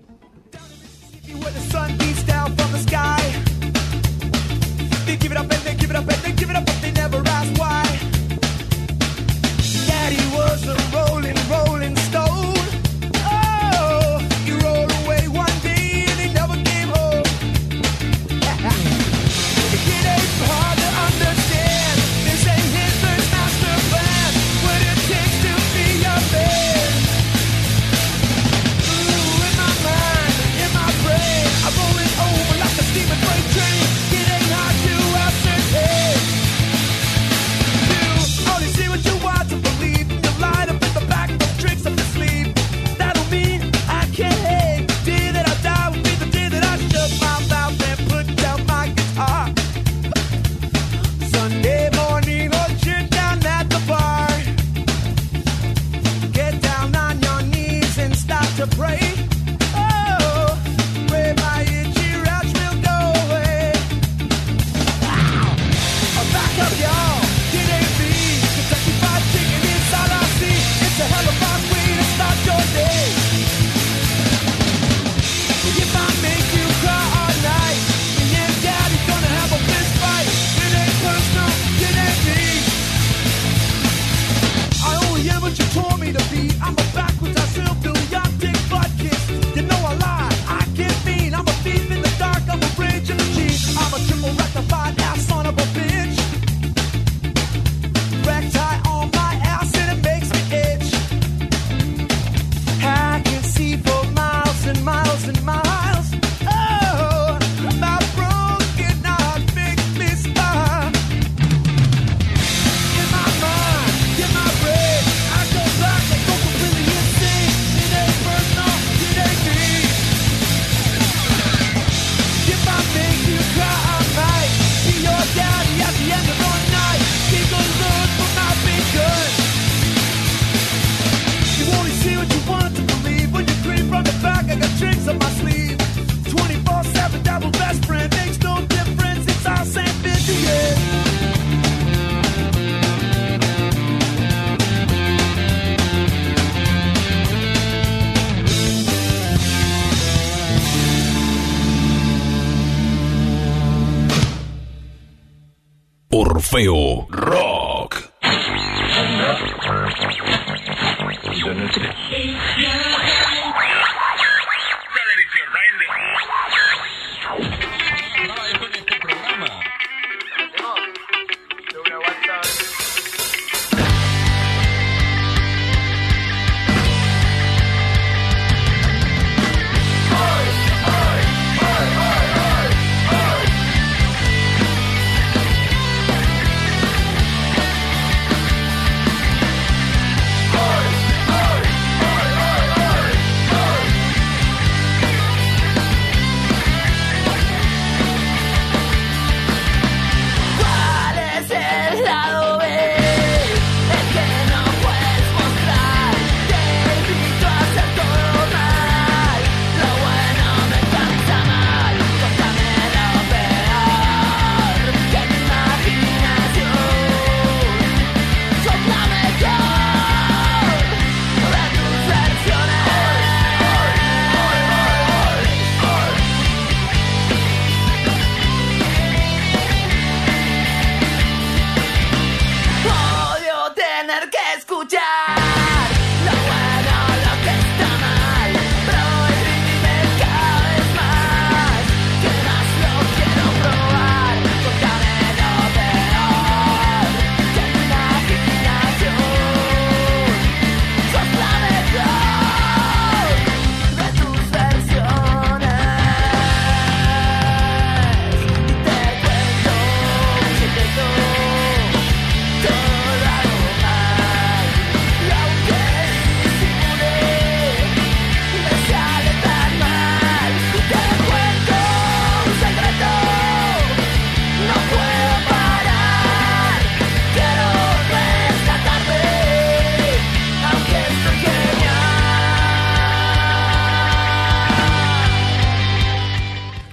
Orfeo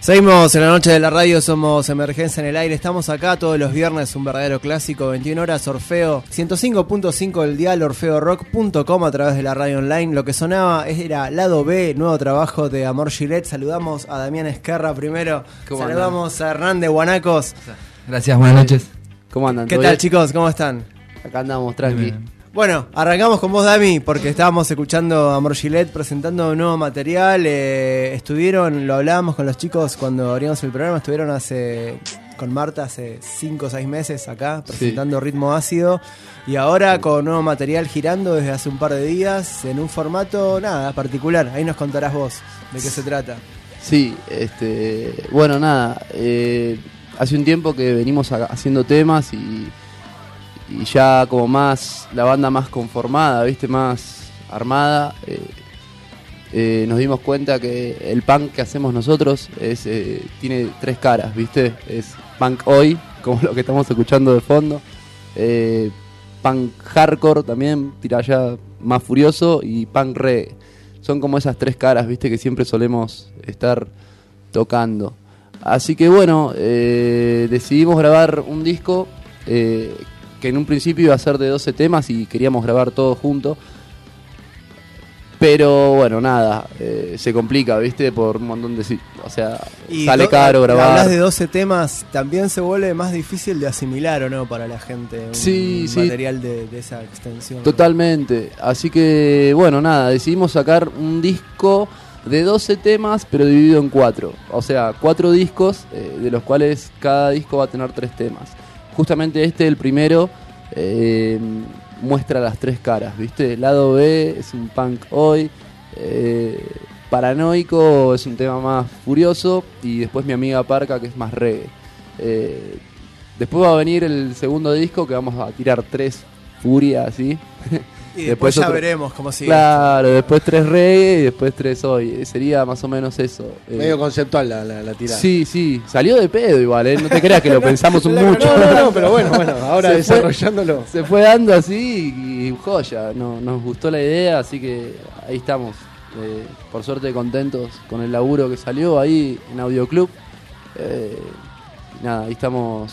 Seguimos en la noche de la radio, somos Emergencia en el Aire. Estamos acá todos los viernes, un verdadero clásico, 21 horas, Orfeo 105.5 del dial, orfeorock.com a través de la radio online. Lo que sonaba era Lado B, nuevo trabajo de Amor Gillette. Saludamos a Damián Esquerra primero. ¿Cómo Saludamos a Hernán de Guanacos. Gracias, buenas noches. ¿Cómo andan? ¿Qué ¿Todo tal, bien? chicos? ¿Cómo están? Acá andamos, tranqui. Bueno, arrancamos con vos, Dami, porque estábamos escuchando a Amor Gillette presentando un nuevo material. eh, estuvieron, lo hablábamos con los chicos cuando abrimos el programa, estuvieron hace con Marta hace 5 o 6 meses acá presentando Ritmo Ácido y ahora con nuevo material girando desde hace un par de días en un formato, nada, particular. Ahí nos contarás vos de qué se trata. Sí, este, bueno, nada, eh, hace un tiempo que venimos ha- haciendo temas y, y ya como más, la banda más conformada, viste, más armada, eh, eh, nos dimos cuenta que el punk que hacemos nosotros es, eh, tiene tres caras, viste, es punk hoy, como lo que estamos escuchando de fondo, punk hardcore también, tira ya más furioso y punk reggae. Son como esas tres caras, viste, que siempre solemos estar tocando. Así que bueno, decidimos grabar un disco que en un principio iba a ser de 12 temas y queríamos grabar todo junto. Pero bueno, nada, eh, se complica, ¿viste? Por un montón de... O sea, sale do- caro grabar. Hablas de 12 temas, también se vuelve más difícil de asimilar o no para la gente un Sí, sí. material de, de esa extensión. Totalmente. Así que, bueno, nada, decidimos sacar un disco de 12 temas, pero dividido en cuatro. O sea, cuatro discos, eh, de los cuales cada disco va a tener tres temas. Justamente este, el primero, eh, muestra las tres caras, ¿viste? Lado B es un punk hoy. eh, Paranoico es un tema más furioso. Y después mi amiga Parca, que es más reggae. Eh, después va a venir el segundo disco, que vamos a tirar tres furias así. Y después, ya otro- veremos cómo sigue. Claro, después tres reggae y después tres hoy. Sería más o menos eso. Eh, Medio conceptual la, la, la tirada. Sí, sí, salió de pedo igual, ¿eh? no te creas que lo pensamos un mucho. No, no, no, pero bueno, bueno, ahora Se fue- desarrollándolo. Se fue dando así y joya, no, nos gustó la idea, así que ahí estamos. Eh, por suerte contentos con el laburo que salió ahí en Audioclub. Eh, nada, ahí estamos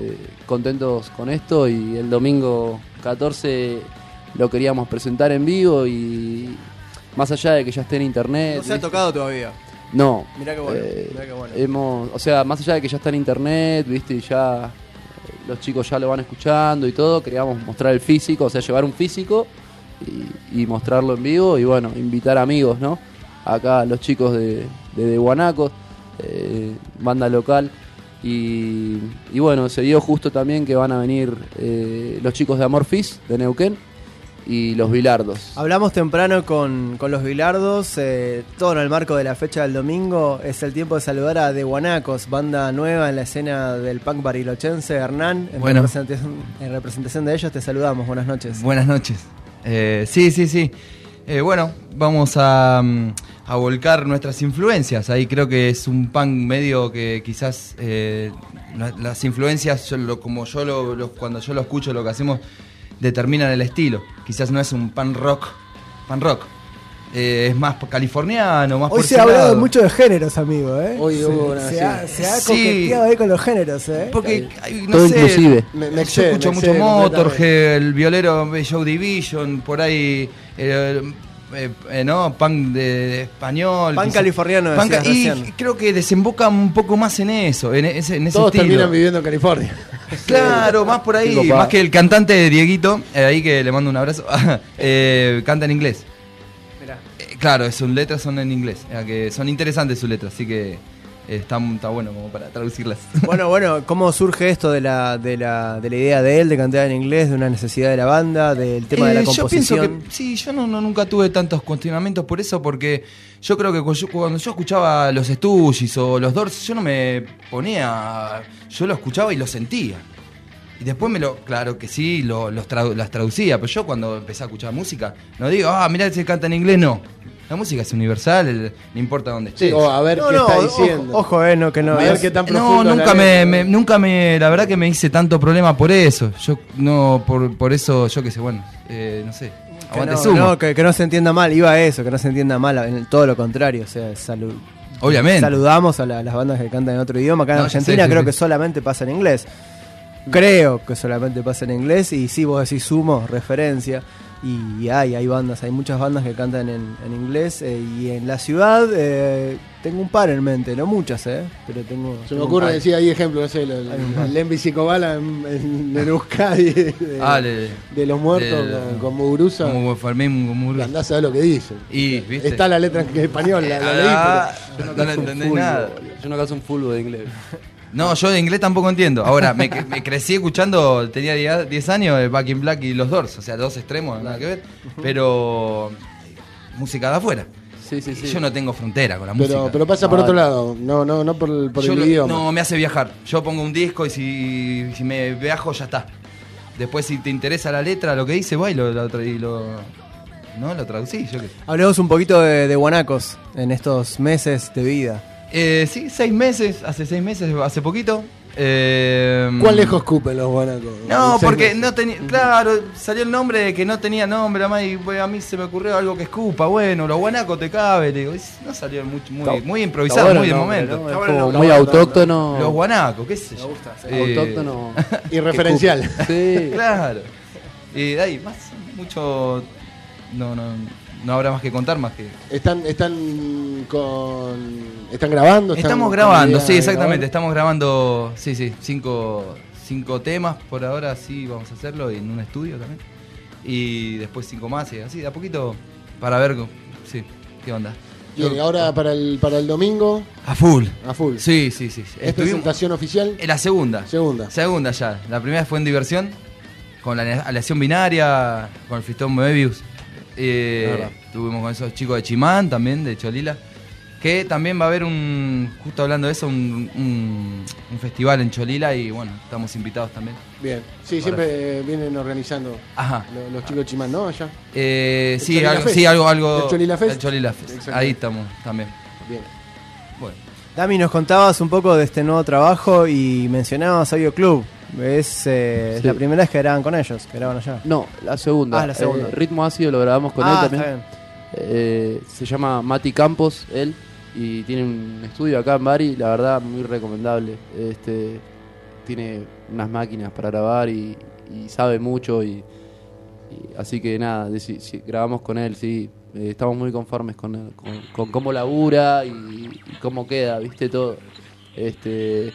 eh, contentos con esto y el domingo 14 lo queríamos presentar en vivo y más allá de que ya esté en internet. No se ha tocado todavía. No. Mirá bueno, Eh, mirá bueno. hemos, o sea, más allá de que ya está en internet, viste, y ya eh, los chicos ya lo van escuchando y todo, queríamos mostrar el físico, o sea, llevar un físico y, y mostrarlo en vivo y bueno, invitar amigos, ¿no? Acá los chicos de, de, de Guanacos, eh, banda local. Y, y bueno, se dio justo también que van a venir eh, los chicos de Amorfis, de Neuquén, y los Bilardos. Hablamos temprano con, con los Bilardos, eh, todo en el marco de la fecha del domingo. Es el tiempo de saludar a De Guanacos, banda nueva en la escena del punk barilochense. Hernán, en, Bueno. representación, en representación de ellos te saludamos. Buenas noches. Buenas noches. Eh, sí, sí, sí. Eh, bueno, vamos a, mm, a volcar nuestras influencias. Ahí creo que es un punk medio que quizás eh, la- las influencias, yo lo- como yo lo, lo- cuando yo lo escucho, lo que hacemos, determinan el estilo. Quizás no es un punk rock, punk rock. Eh, es más californiano, más Hoy por se ha hablado lado. mucho de géneros, amigo. ¿eh? Hoy se, hubo una- se sí. ha, se ha Sí. coqueteado ahí con los géneros. ¿eh? Porque, ay, no Todo sé, inclusive. Me- me yo escucho me mucho Motorhead, el violero Joe Division, por ahí, eh, eh, eh, ¿no? Punk de, de español. Quizá- californiano, Punk- decías y recién. creo que desemboca un poco más en eso, en ese, en ese Todos estilo. terminan viviendo en California. Claro, más por ahí, más que el cantante Dieguito, eh, ahí que le mando un abrazo, eh, canta en inglés. Mirá. Eh, claro, sus letras son en inglés, eh, que son interesantes sus letras, así que está, está bueno como para traducirlas. Bueno, bueno, ¿cómo surge esto de la, de, la, de la idea de él de cantar en inglés, de una necesidad de la banda, del tema de la Eh, Yo pienso composición? que sí, yo no, no- nunca tuve tantos cuestionamientos por eso, porque yo creo que cuando yo escuchaba los Stooges o los Doors, yo no me ponía, yo lo escuchaba y lo sentía. Y después me lo, claro que sí, lo- los tradu- las traducía, pero yo cuando empecé a escuchar música, no digo, ah, mirá, se canta en inglés, no. La música es universal, el- no importa dónde Sí, estés. o a ver No, qué no, está ojo- diciendo. Ojo, eh, no, que no. A ver qué tan No, nunca me, me- nunca me, la verdad que me hice tanto problema por eso. Yo no, por, por eso, yo qué sé, bueno, eh, no sé. que Aguante no, sumo. no, que, que no se entienda mal, iba a eso, que no se entienda mal, en el- todo lo contrario, o sea, salu- Obviamente. saludamos a la- las bandas que cantan en otro idioma, acá en No, ya sé, Argentina sí, creo sí. que solamente pasa en inglés, creo que solamente pasa en inglés, y sí, vos decís sumo, referencia, y hay, hay bandas, hay muchas bandas que cantan en, en inglés, eh, y en la ciudad eh, tengo un par en mente, no muchas, eh, pero tengo... Se me ocurre decir ahí ejemplo, no sé, el, el, el Envy en, en, en Euskadi de, Ah, le- de los muertos con, con Muguruza. como Fermín, como Y andás a saber lo que dicen. Y, ¿viste? Está la letra en español, la, la leí, Ah, pero- no, no entendés Fulbo, nada. Yo no caso un fulbo de inglés. No, yo de inglés tampoco entiendo. Ahora, me, me crecí escuchando, tenía 10 10 años, el Back in Black y los Doors, o sea, dos extremos, nada que ver. Pero música de afuera. Sí, sí, sí. Yo no tengo frontera con la pero, música. pero pasa por Ah, otro lado, no, no, no por, el- por Yo el lo- idioma. No, me hace viajar. Yo pongo un disco y si, si me viajo ya está. Después si te interesa la letra, lo que dice, va y lo, lo, tra- y lo- ¿no? lo traducí. Yo. Hablemos un poquito de, de Guanacos en estos meses de vida. Eh, sí, seis meses, hace seis meses, hace poquito. Eh, ¿Cuán lejos cupen los guanacos? No, porque meses. no tenía. Claro, salió el nombre de que no tenía nombre, y a mí se me ocurrió algo que escupa. Bueno, los guanacos te cabe. Le digo, no salió muy, muy, improvisado, bueno muy de momento. ¿no? Como muy autóctono. Los guanacos, qué sé yo. Eh, Autóctono. Y referencial. Sí. Claro. Y de ahí, más, mucho. No, no, no habrá más que contar más que. Están, están con. ¿Están grabando? ¿Están Estamos grabando, sí, exactamente. grabar? Estamos grabando, sí, sí, cinco, cinco temas por ahora, sí, vamos a hacerlo en un estudio también. Y después cinco más, y así, de a poquito, para ver, sí, qué onda. Bien, y ahora para el, para el domingo, A full. a full. Sí, sí, sí. ¿Es presentación oficial? en la segunda. Segunda. Segunda ya. La primera fue en diversión, con la aleación binaria, con el Fistón Moebius. Eh, La verdad. tuvimos con esos chicos de Chimán también, de Cholila. Que también va a haber un, justo hablando de eso, un, un- un festival en Cholila y bueno, estamos invitados también. Bien. Sí, siempre eh, vienen organizando Ajá. los, chicos de Chimán, ¿no? Allá. Eh, sí, Cholila algo, Fest. sí, algo, algo. ¿El Cholila Fest? El Cholila Fest. Ahí estamos también. Bien. Bueno. Dami, nos contabas un poco de este nuevo trabajo y mencionabas Audio Club. Es, eh, es Sí. la primera vez que graban con ellos, que graban allá. No, la segunda. Ah, la segunda. Eh, Ritmo Ácido lo grabamos con ah, él también. Eh, se llama Mati Campos, él, y tiene un estudio acá en Bari, la verdad, muy recomendable. Este, tiene unas máquinas para grabar y, y sabe mucho, y, y así que nada, grabamos con él, sí. Estamos muy conformes con, con, con cómo labura y, y cómo queda, viste todo. Este,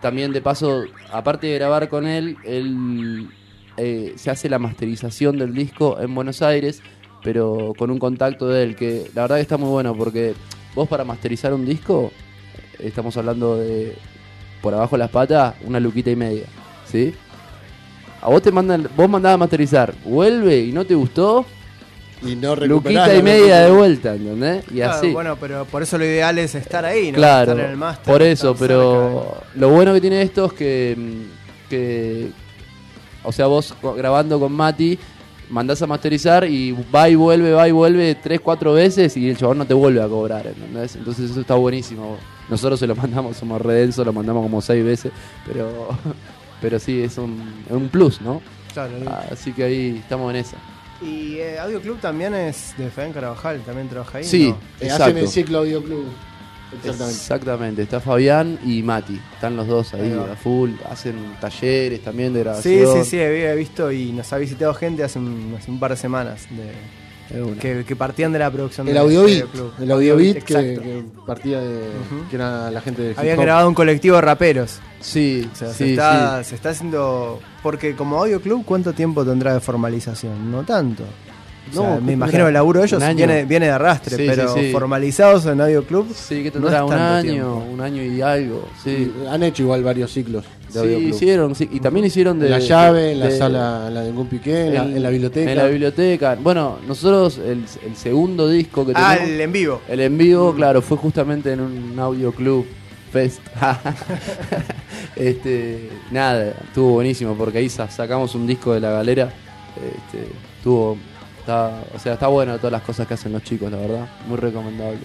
también de paso, aparte de grabar con él, él eh, se hace la masterización del disco en Buenos Aires, pero con un contacto de él, que la verdad que está muy bueno, porque vos para masterizar un disco, estamos hablando de por abajo de las patas, una luquita y media, ¿sí? A vos te mandan, vos mandás a masterizar, vuelve y no te gustó, Y no luquita y media de vuelta, ¿entendés? Y Claro, así. Bueno, pero por eso lo ideal es estar ahí, ¿no? Claro, Estar en el máster, por eso, pero lo bueno que tiene esto es que, mm, que o sea, vos grabando con Mati, mandás a masterizar y va y vuelve, va y vuelve tres, cuatro veces y el chabón no te vuelve a cobrar, ¿entendés? Entonces eso está buenísimo. Nosotros se lo mandamos, somos redensos, lo mandamos como seis veces, pero, pero sí, es un, un plus, ¿no? Claro, Así que ahí estamos en esa. Y eh, Audio Club también es de Fabián Carabajal, también trabaja ahí. Sí, ¿no? Eh, exacto. hacen el ciclo Audio Club. Exactamente. Exactamente, está Fabián y Mati, están los dos ahí a full, hacen talleres también de Sí, grabación. sí, sí, había visto y nos ha visitado gente hace un, hace un par de semanas de. Que, que partían de la producción El de Audio de Beat, Club. el Audio Beat que, que partía de. Que era la gente de hip Habían hop. grabado un colectivo de raperos. Sí, O sea, sí, se, está, sí. se está haciendo. Porque como Audio Club, ¿cuánto tiempo tendrá de formalización? No tanto. O sea, No, me ¿qué imagino el laburo de ellos viene, viene de arrastre, Sí, pero sí, sí. formalizados en Audio Club. Sí, que no tendrá es un año, tiempo. un año y algo. Sí, Y Han hecho igual varios ciclos de sí Audio Club. hicieron, sí. Y también hicieron de. La llave, en la de- sala, en la de Gun Piqué, en, la, en la biblioteca. En la biblioteca. Bueno, nosotros, el, el segundo disco que Ah, tenemos. el en vivo. El en vivo, claro, fue justamente en un audio club fest. este, nada, estuvo buenísimo porque ahí sa- sacamos un disco de la galera. Este, estuvo, está, o sea, está bueno todas las cosas que hacen los chicos, la verdad, muy recomendable.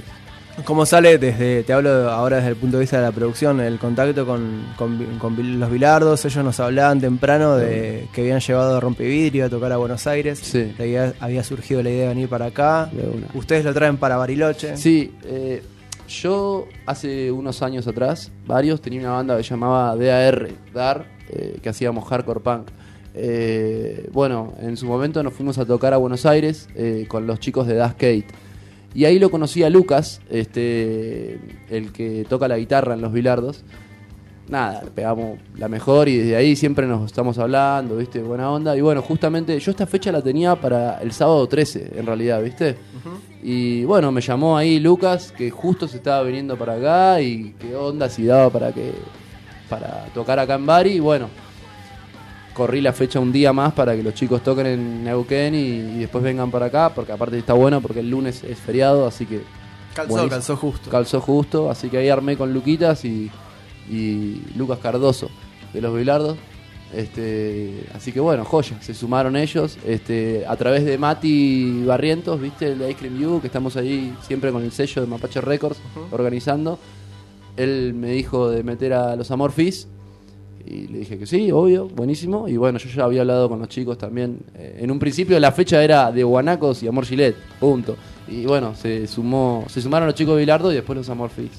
¿Cómo sale desde, te hablo ahora desde el punto de vista de la producción, el contacto con, con- con los bilardos? Ellos nos hablaban temprano de que habían llevado a Rompevidrio a tocar a Buenos Aires. Sí. Había, había surgido la idea de venir para acá. Ustedes lo traen para Bariloche. Sí, eh, yo hace unos años atrás, varios, tenía una banda que se llamaba DAR, DAR eh, que hacíamos hardcore punk. Eh, bueno, en su momento nos fuimos a tocar a Buenos Aires eh, con los chicos de Das Kate. Y ahí lo conocí a Lucas, este, el que toca la guitarra en los bilardos. Nada, le pegamos la mejor y desde ahí siempre nos estamos hablando, ¿viste? Buena onda. Y bueno, justamente yo esta fecha la tenía para el sábado 13, en realidad, ¿viste? Y bueno, me llamó ahí Lucas, que justo se estaba viniendo para acá y qué onda si daba para que para tocar acá en Bari. Y bueno, corrí la fecha un día más para que los chicos toquen en Neuquén y, y después vengan para acá, porque aparte está bueno porque el lunes es feriado, así que Calzó, Buenísimo. calzó justo. calzó justo, así que ahí armé con Luquitas y, y Lucas Cardoso de los Bilardos. Este, así que bueno, joya, se sumaron ellos este, a través de Mati Barrientos, viste, el de Ice Cream You, que estamos ahí siempre con el sello de Mapache Records organizando. Él me dijo de meter a los Amorphis y le dije que sí, obvio, buenísimo. Y bueno, yo ya había hablado con los chicos también. Eh, en un principio la fecha era de Guanacos y Amor Gilet, punto. Y bueno, se sumó, se sumaron los chicos de Bilardo y después los Amorphis.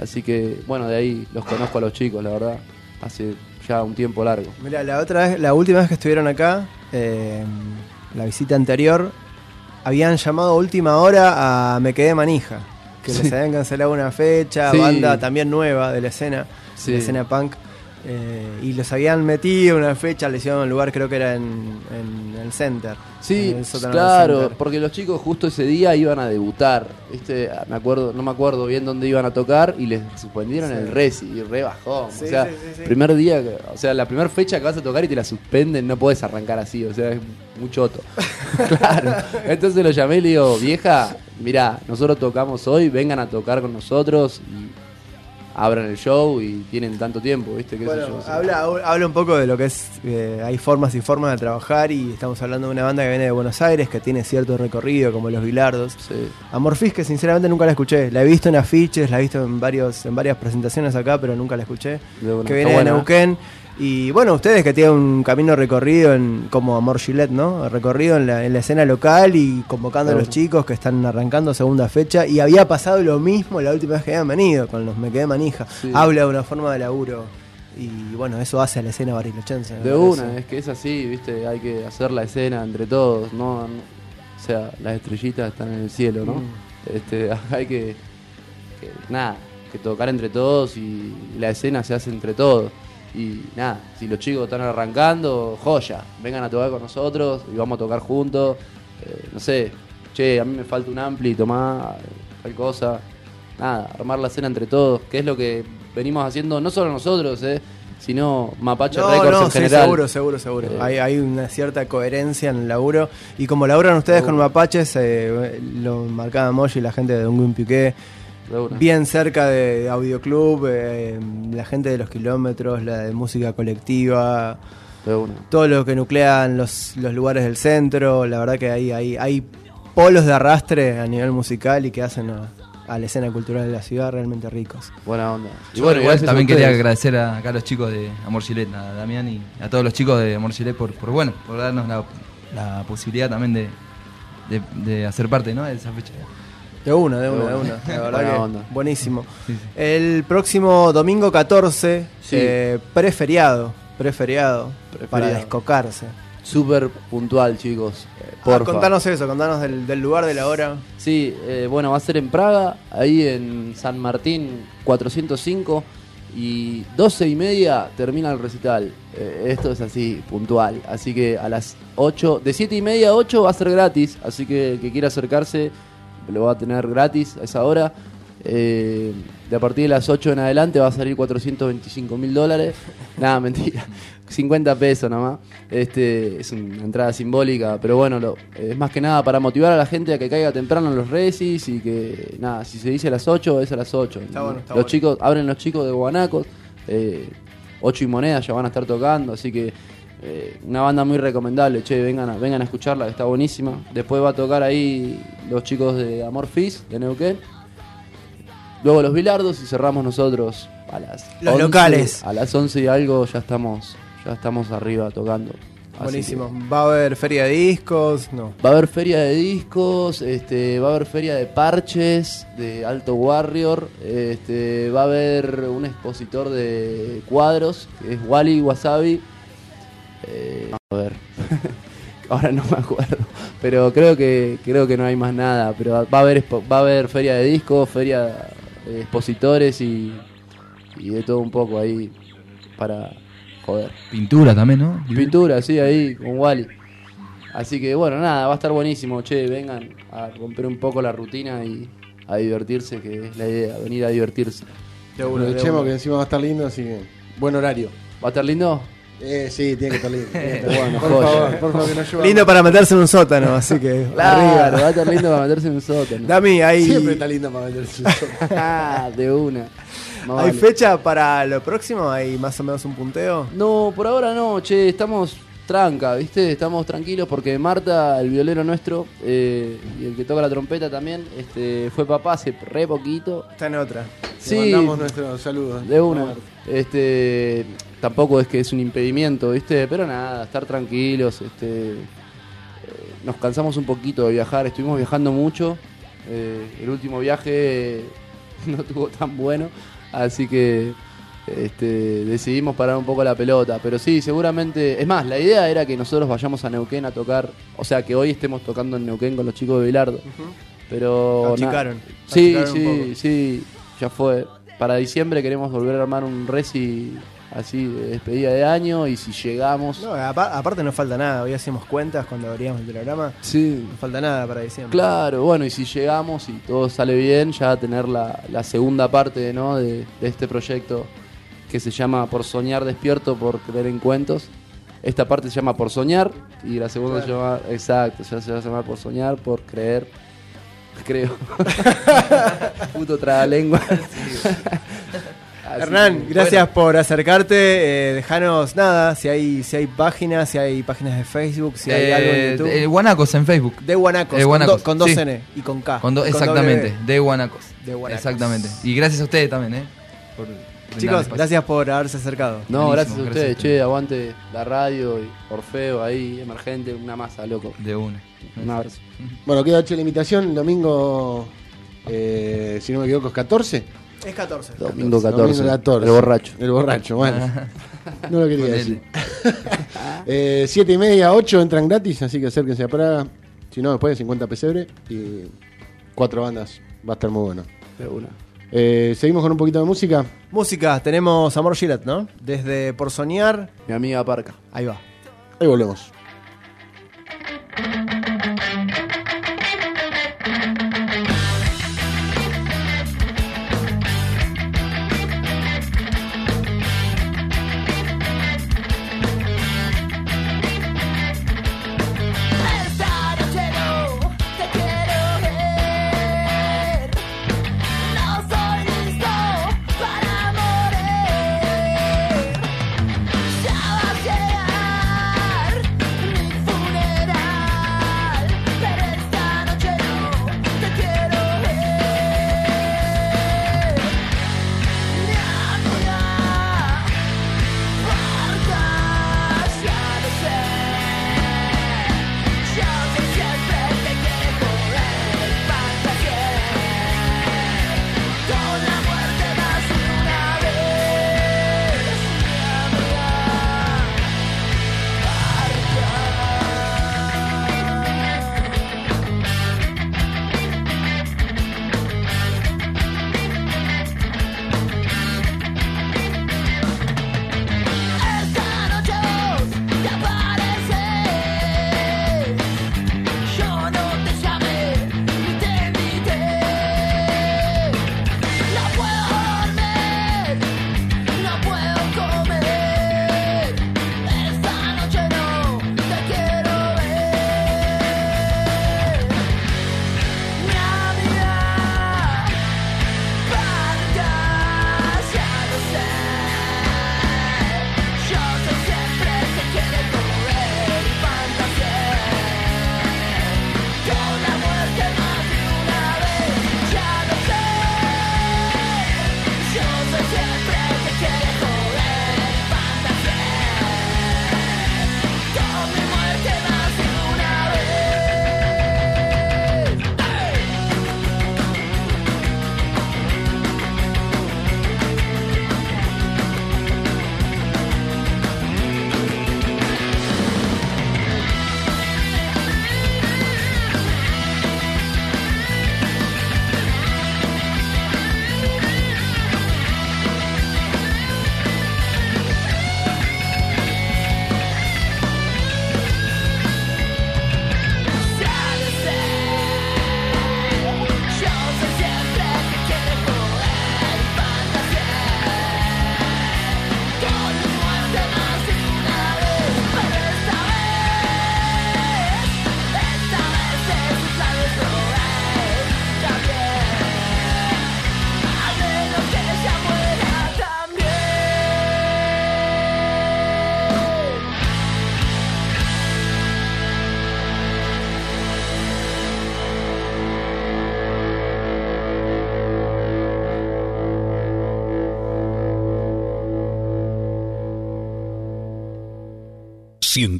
Así que bueno, de ahí los conozco a los chicos, la verdad, hace ya un tiempo largo. Mira, la otra vez, la última vez que estuvieron acá, eh, la visita anterior, habían llamado a última hora a Me Quedé Manija, que les habían cancelado una fecha, Sí. banda también nueva de la escena, Sí. de la escena punk, eh, y los habían metido una fecha, les hicieron un lugar, creo que era en, en el center. Sí, en claro, center. porque los chicos justo ese día iban a debutar, ¿viste? Me acuerdo, no me acuerdo bien dónde iban a tocar y les suspendieron Sí. el reci y re bajón. Sí, o sea, sí, primer día, o sea, la primera fecha que vas a tocar y te la suspenden, no puedes arrancar así, o sea, es muy choto. claro. Entonces lo llamé y le digo, vieja, mirá, nosotros tocamos hoy, vengan a tocar con nosotros y abran el show y tienen tanto tiempo, ¿viste? ¿Qué sé Bueno, yo, o sea. habla, habla un poco de lo que es, eh, hay formas y formas de trabajar y estamos hablando de una banda que viene de Buenos Aires, que tiene cierto recorrido, como Los Bilardos. Sí. Amorphis, que sinceramente nunca la escuché. La he visto en afiches, la he visto en varios en varias presentaciones acá, pero nunca la escuché. Que viene de ¿eh? Neuquén. Y bueno, ustedes que tienen un camino recorrido en, como Amor Gillette, ¿no? Recorrido en la, en la escena local y convocando a los chicos que están arrancando segunda fecha. Y había pasado lo mismo la última vez que habían venido, con los Me Quedé Manija. Sí. Habla de una forma de laburo. Y bueno, eso hace a la escena barilochense. De parece. una, es que es así, viste, hay que hacer la escena entre todos, no, no- o sea, las estrellitas están en el cielo, ¿no? Mm. Este, hay que, que- nada, que tocar entre todos y la escena se hace entre todos. Y nada, si los chicos están arrancando, joya, vengan a tocar con nosotros y vamos a tocar juntos. Eh, no sé, che, a mí me falta un ampli, tomá tal cosa. Nada, armar la escena entre todos, que es lo que venimos haciendo no solo nosotros, eh, sino Mapache No, Records no, en sí, general. seguro, seguro, seguro. Eh, hay, hay una cierta coherencia en el laburo. Y como laburan ustedes con Mapaches, eh, lo marcaba Moshi, la gente de Dunguin Piqué. Bien cerca de Audioclub, eh, la gente de los kilómetros, la de música colectiva, todo lo que nuclean los, los lugares del centro. La verdad que hay, hay, hay polos de arrastre a nivel musical y que hacen a, a la escena cultural de la ciudad realmente ricos. Buena onda. Y Yo, igual también quería ustedes. agradecer a, acá a los chicos de Amor a Damián y a todos los chicos de Amor por, por bueno, por darnos la, la posibilidad también de, de, de hacer parte ¿no? de esa fecha. De una, de una, de una. La verdad que onda. buenísimo. Sí, sí. El próximo domingo 14, Sí. eh, preferiado, preferiado, para Preferiado. descocarse. Súper puntual, chicos. Ah, Porfa. contanos eso, contanos del, del lugar, de la hora. Sí, eh, bueno, va a ser en Praga, ahí en San Martín 405 y 12 y media termina el recital. Eh, esto es así, puntual. Así que a las 8, de 7 y media a 8 va a ser gratis, así que el que quiera acercarse lo va a tener gratis a esa hora. Eh, de a partir de las 8 en adelante va a salir 425 mil dólares. Nada, mentira. 50 pesos nomás. Este, es una entrada simbólica, pero bueno, lo- es más que nada para motivar a la gente a que caiga temprano en los recis y que, nada, si se dice a las 8, es a las 8. Está bueno, está los bueno. chicos, abren los chicos de Guanacos, eh, 8 y monedas ya van a estar tocando, así que eh, una banda muy recomendable, che, vengan a, vengan a escucharla, que está buenísima. Después va a tocar ahí los chicos de Amor Fizz, de Neuquén. Luego los Bilardos y cerramos nosotros a las Los locales. A las 11 y algo ya estamos, ya estamos arriba tocando. Así Buenísimo. ¿Va a haber feria de discos? No. Va a haber feria de discos, este, va a haber feria de parches, de Alto Warrior, este, va a haber un expositor de cuadros, que es Wally Wasabi. Eh, a ver, ahora no me acuerdo, pero creo que creo que no hay más nada. Pero va a haber va a haber feria de discos, feria de expositores y, y de todo un poco ahí para joder. Pintura también, ¿no? Pintura, sí, ahí, con Wally. Así que bueno, nada, va a estar buenísimo. Che, vengan a romper un poco la rutina y a divertirse, que es la idea, venir a divertirse. Aprovechemos que encima va a estar lindo, así que buen horario. ¿Va a estar lindo? Eh, sí, tiene que estar lindo. tiene que estar Bueno, lindo. por joya. favor, por favor, que. Lindo para meterse en un sótano, así que Claro, va a estar lindo para meterse en un sótano. Dami, hay, Siempre está lindo para meterse. Ah, de una. Más ¿hay vale. fecha para lo próximo? ¿Hay más o menos un punteo? No, por ahora no, che, estamos tranca, ¿viste? Estamos tranquilos porque Marta, el violero nuestro, eh, y el que toca la trompeta también, este, fue papá hace re poquito. Está en otra. Sí, Le mandamos nuestros saludos. De una. Este, tampoco es que es un impedimento, ¿viste? Pero nada, estar tranquilos. Este, eh, nos cansamos un poquito de viajar, estuvimos viajando mucho. eh, el último viaje no estuvo tan bueno, así que este, decidimos parar un poco la pelota. Pero sí, seguramente. Es más, la idea era que nosotros vayamos a Neuquén a tocar. O sea, que hoy estemos tocando en Neuquén con los chicos de Bilardo. Pero. na- Achicaron. Sí, Achicaron sí, poco. sí, ya fue. Para diciembre queremos volver a armar un reci así de despedida de año y si llegamos... No, apa- aparte no falta nada. Hoy hacíamos cuentas cuando abríamos el programa. Sí, No falta nada para diciembre. claro, bueno, y si llegamos y todo sale bien, ya tener la, la segunda parte ¿no? de, de este proyecto que se llama Por Soñar Despierto, por creer en cuentos. Esta parte se llama Por Soñar y la segunda se llama, exacto, ya se va a llamar Por Soñar, por creer, creo. Puto trabalengua. Así Hernán, que, gracias por acercarte. Eh, dejanos nada, si hay, si hay páginas, si hay páginas de Facebook, si hay algo en Eh, YouTube. eh, Guanacos en Facebook. de Guanacos, con, Guanacos, do- con dos sí. N y con K. Con do- y con exactamente, de Guanacos. De Guanacos. Exactamente. Y gracias a ustedes también, ¿eh? Por Chicos, gracias por haberse acercado. No, gracias a gracias ustedes, a ustedes. che, aguante la radio y Orfeo ahí, emergente, una masa, loco. De una. Un abrazo. Bueno, queda hecha la invitación. El domingo, eh, si no me equivoco, es 14. Es 14. Domingo 14. Domingo 14. El borracho. El borracho, bueno. No lo quería decir. Eh, siete y media, 8 entran gratis, así que acérquense a Praga. Si no, después de 50 pesebre y cuatro bandas. Va a estar muy bueno. De una. Eh, Seguimos con un poquito de música. Música, tenemos Amor Gillette, ¿no? Desde Por Soñar. Mi amiga Parca. Ahí va. Ahí volvemos.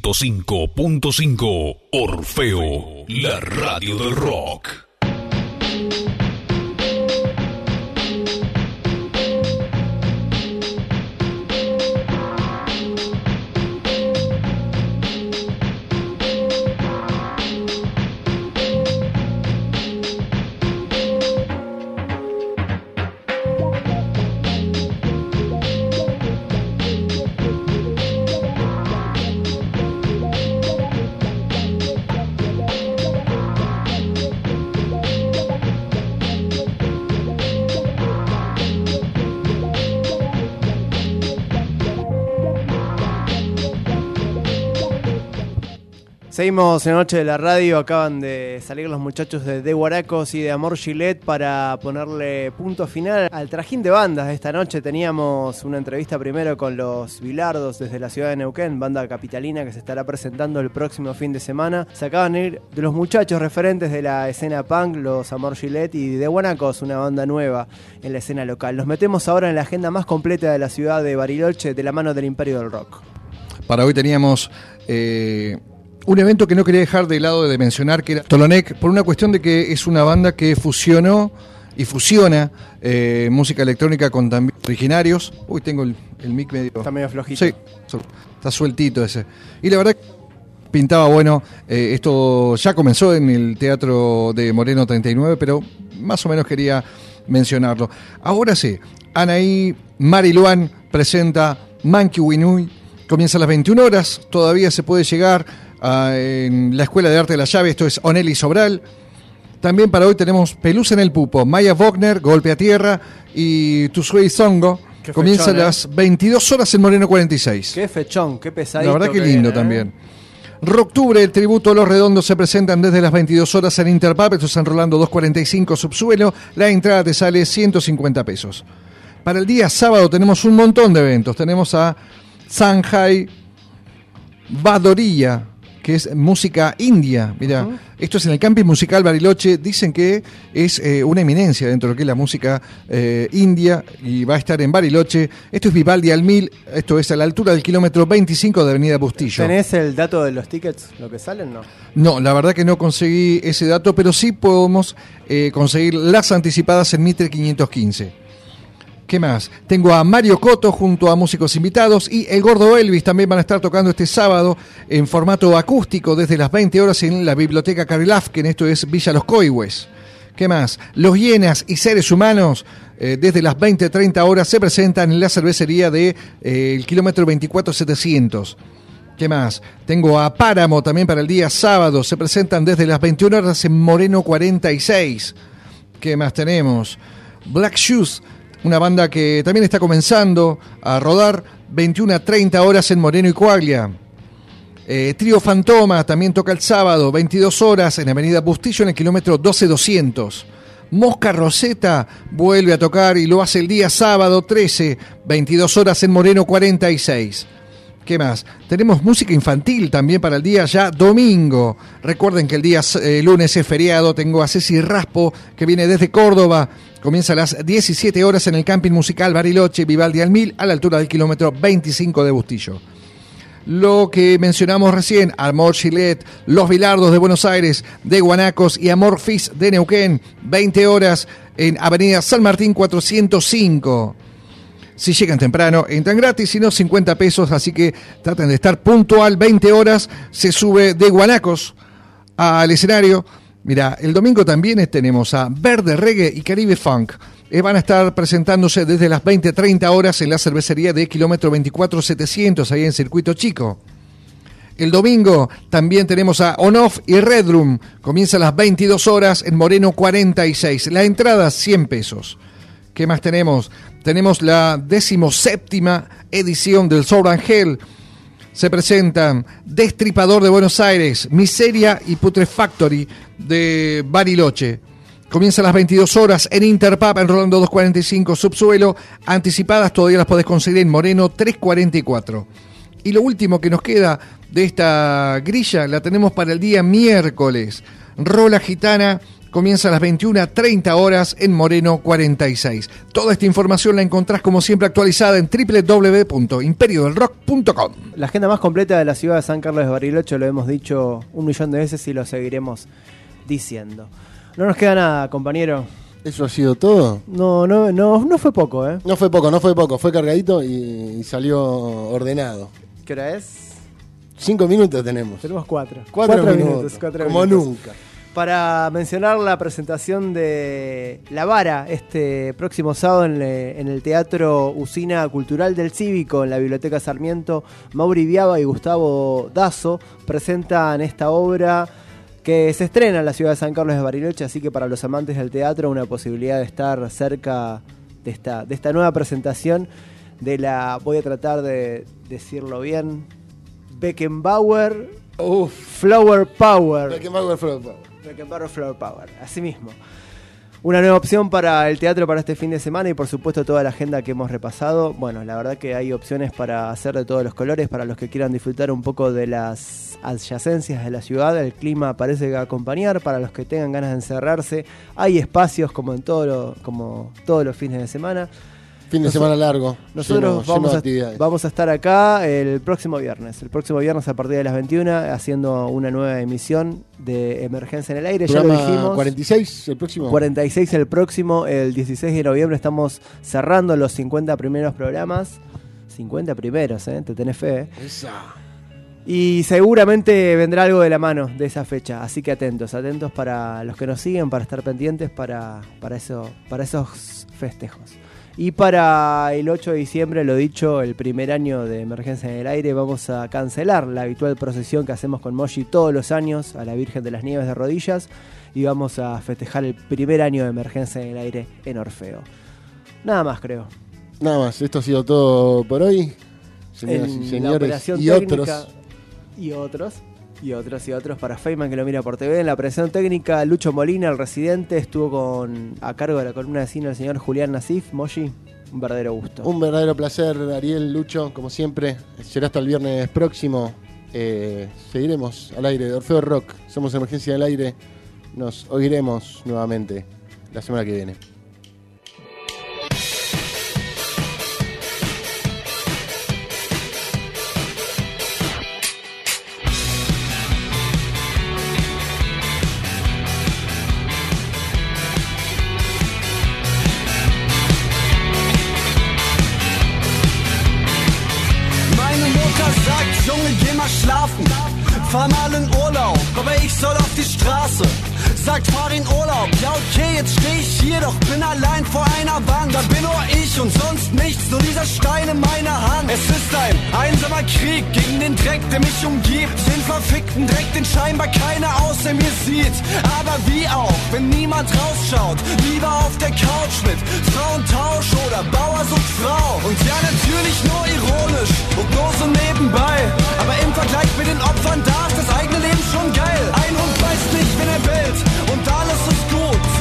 ...105.5 Orfeo, la radio del rock. Seguimos en noche de la radio, acaban de salir los muchachos de De Guaracos y de Amor Gillette para ponerle punto final al trajín de bandas. Esta noche teníamos una entrevista primero con los Bilardos desde la ciudad de Neuquén, banda capitalina que se estará presentando el próximo fin de semana. Se acaban de ir de los muchachos referentes de la escena punk, los Amor Gillette y De Guaracos, una banda nueva en la escena local. Nos metemos ahora en la agenda más completa de la ciudad de Bariloche de la mano del Imperio del Rock. Para hoy teníamos eh, un evento que no quería dejar de lado de mencionar, que era Tolonec, por una cuestión de que es una banda que fusionó y fusiona eh, música electrónica con también originarios. Uy, tengo el, el mic medio... Está medio flojito. Sí, está sueltito ese. Y la verdad pintaba bueno. eh, esto ya comenzó en el Teatro de Moreno 39, pero más o menos quería mencionarlo. Ahora sí, Anaí Mariluán presenta Monkey Winui. Comienza a las 21 horas. Todavía se puede llegar a- en la Escuela de Arte de la Llave. Esto es Oneli Sobral. También para hoy tenemos Pelusa en el Pupo, Maya Wagner, Golpe a Tierra y Tusui Zongo. Qué Comienza fechón, a ¿eh? las 22 horas en Moreno 46. Qué fechón, qué pesadito. La verdad que que lindo viene, ¿eh? también. Rocktubre, el tributo a Los Redondos se presentan desde las 22 horas en Interpap, esto es San Rolando 245 subsuelo, la entrada te sale 150 pesos. Para el día sábado tenemos un montón de eventos, tenemos a Sanjay Badorilla, que es música india, mira, esto es en el camping musical Bariloche, dicen que es eh, una eminencia dentro de lo que es la música eh, india y va a estar en Bariloche, esto es Vivaldi al Mil, esto es a la altura del kilómetro 25 de Avenida Bustillo. ¿Tenés el dato de los tickets, lo que salen? No. No, la verdad que no conseguí ese dato, pero sí podemos eh, conseguir las anticipadas en Mitre 515. ¿Qué más? Tengo a Mario Coto junto a músicos invitados y el Gordo Elvis también van a estar tocando este sábado en formato acústico desde las 20 horas en la Biblioteca Carilaf, que en esto es Villa Los Coihues. ¿Qué más? Los hienas y seres humanos eh, desde las 20-30 horas se presentan en la cervecería del de, el kilómetro 24700. ¿Qué más? Tengo a Páramo también para el día sábado. Se presentan desde las 21 horas en Moreno 46. ¿Qué más tenemos? Black Shoes, una banda que también está comenzando a rodar 21 a 30 horas en Moreno y Coaglia. Eh, Trío Fantoma también toca el sábado, 22 horas en Avenida Bustillo en el kilómetro 12200. Mosca Roseta vuelve a tocar y lo hace el día sábado 13, 22 horas en Moreno 46. ¿Qué más? Tenemos música infantil también para el día ya domingo. Recuerden que el día eh, lunes es feriado. Tengo a Ceci Raspo que viene desde Córdoba. Comienza a las 17 horas en el camping musical Bariloche, Vivaldi al Mil, a la altura del kilómetro 25 de Bustillo. Lo que mencionamos recién, Amor Gillette, Los Bilardos de Buenos Aires, de Guanacos y Amor Fizz de Neuquén, 20 horas en Avenida San Martín 405. Si llegan temprano, entran gratis, si no, 50 pesos, así que traten de estar puntual, 20 horas, se sube de Guanacos al escenario. Mira, el domingo también tenemos a Verde Reggae y Caribe Funk. Eh, van a estar presentándose desde las 20-30 horas en la cervecería de kilómetro 24700, ahí en Circuito Chico. El domingo también tenemos a On Off y Red Room. Comienza a las 22 horas en Moreno 46. La entrada 100 pesos. ¿Qué más tenemos? Tenemos la decimoséptima edición del Soul Angel. Se presentan Destripador de Buenos Aires, Miseria y Putrefactory de Bariloche. Comienza a las 22 horas en Interpap, en Rolando 245 Subsuelo. Anticipadas todavía las podés conseguir en Moreno 344. Y lo último que nos queda de esta grilla la tenemos para el día miércoles. Rola Gitana comienza a las 21.30 horas en Moreno 46. Toda esta información la encontrás como siempre actualizada en www.imperiodelrock.com. La agenda más completa de la ciudad de San Carlos de Bariloche lo hemos dicho un millón de veces y lo seguiremos diciendo. No nos queda nada, compañero. ¿Eso ha sido todo? No, no, no, no fue poco, ¿eh? No fue poco, no fue poco. Fue cargadito y, y salió ordenado. ¿Qué hora es? Cinco minutos tenemos. Tenemos cuatro. Cuatro, minutos. cuatro como minutos. nunca. Para mencionar la presentación de La Vara este próximo sábado en, le- en el Teatro Usina Cultural del Cívico, en la Biblioteca Sarmiento, Mauri Viaba y Gustavo Dazo presentan esta obra que se estrena en la ciudad de San Carlos de Bariloche, así que para los amantes del teatro una posibilidad de estar cerca de esta, de esta nueva presentación de la, voy a tratar de decirlo bien, Beckenbauer Flower Power. Beckenbauer Flower Power. Beckenbauer Flower Power, así mismo. Una nueva opción para el teatro para este fin de semana y por supuesto toda la agenda que hemos repasado. Bueno, la verdad que hay opciones para hacer de todos los colores, para los que quieran disfrutar un poco de las adyacencias de la ciudad. El clima parece que va a acompañar, para los que tengan ganas de encerrarse. Hay espacios como en todo lo- como todos los fines de semana. Fin de semana largo. Nosotros lleno- vamos, a, actividades. vamos a estar acá el próximo viernes. El próximo viernes a partir de las 21 haciendo una nueva emisión de Emergencia en el Aire. ya lo dijimos. 46 el próximo. 46 el próximo, el 16 de noviembre estamos cerrando los 50 primeros programas. 50 primeros, ¿eh? Te tenés fe. ¿eh? Esa. Y seguramente vendrá algo de la mano de esa fecha, así que atentos, atentos para los que nos siguen, para estar pendientes para, para, eso, para esos festejos. Y para el 8 de diciembre, lo dicho, el primer año de Emergencia en el Aire, vamos a cancelar la habitual procesión que hacemos con Moshi todos los años a la Virgen de las Nieves de Rodillas y vamos a festejar el primer año de Emergencia en el Aire en Orfeo. Nada más, creo. Nada más, esto ha sido todo por hoy. Señoras En y la señores, operación y técnica- otros. Y otros. Y otros y otros para Feynman que lo mira por TV. En la operación técnica, Lucho Molina, el residente, estuvo con a cargo de la columna de cine el señor Julián Nasif. Moshi, un verdadero gusto. Un verdadero placer, Ariel, Lucho, como siempre. Será hasta el viernes próximo. Eh, seguiremos al aire de Orfeo Rock. Somos Emergencia del Aire. Nos oiremos nuevamente la semana que viene. Allein vor einer Wand. Da bin nur ich und sonst nichts, nur dieser Stein in meiner Hand. Es ist ein einsamer Krieg gegen den Dreck, der mich umgibt. Den verfickten Dreck, den scheinbar keiner außer mir sieht. Aber wie auch, wenn niemand rausschaut, lieber auf der Couch mit Frauentausch oder Bauer sucht Frau. Und ja, natürlich nur ironisch und nur so nebenbei. Aber im Vergleich mit den Opfern da ist das eigene Leben schon geil. Ein Hund weiß nicht, wen er bellt und alles ist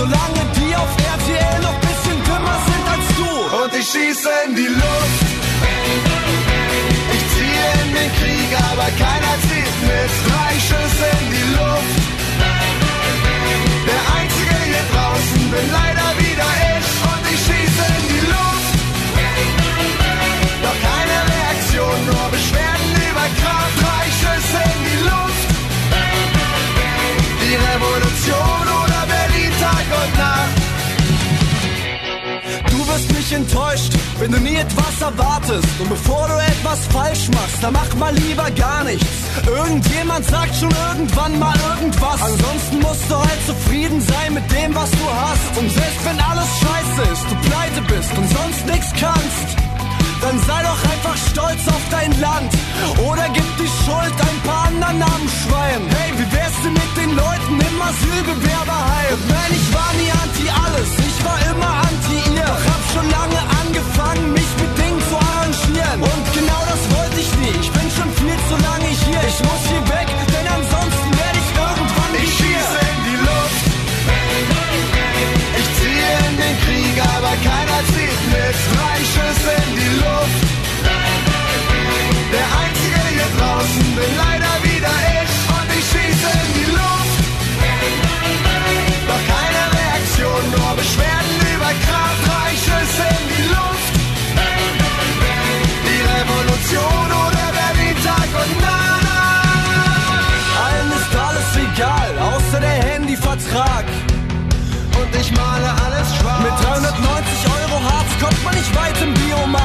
solange die auf RTL noch bisschen dümmer sind als du. Und ich schieße in die Luft. Ich ziehe in den Krieg, aber keiner zieht mit. Drei Schüsse in die Luft. Der Einzige hier draußen bin leider wieder ich. Und ich schieße in die Luft. Doch keine Reaktion, nur Beschwerden über Kraft. Drei Schüsse in die Luft. Die Revolution und Nacht. Du wirst mich enttäuscht, wenn du nie etwas erwartest. Und bevor du etwas falsch machst, dann mach mal lieber gar nichts. Irgendjemand sagt schon irgendwann mal irgendwas. Ansonsten musst du halt zufrieden sein mit dem, was du hast. Und selbst wenn alles scheiße ist, du pleite bist und sonst nichts kannst. Dann sei doch einfach stolz auf dein Land. Oder gib die Schuld ein paar anderen Namensschweien. Hey, wie wär's denn mit den Leuten im Asylbewerberheim? Und nein, ich war nie anti alles, ich war immer anti ihr. Doch hab schon lange angefangen, mich mit Dingen zu arrangieren. Und genau das wollte ich nie. Ich bin schon viel zu lange hier. Ich muss hier weg, denn ansonsten werde ich irgendwann Ich schieße in die Luft. Ich ziehe in den Krieg, aber keiner zieht mit. Drei ich weit im Biomarkt.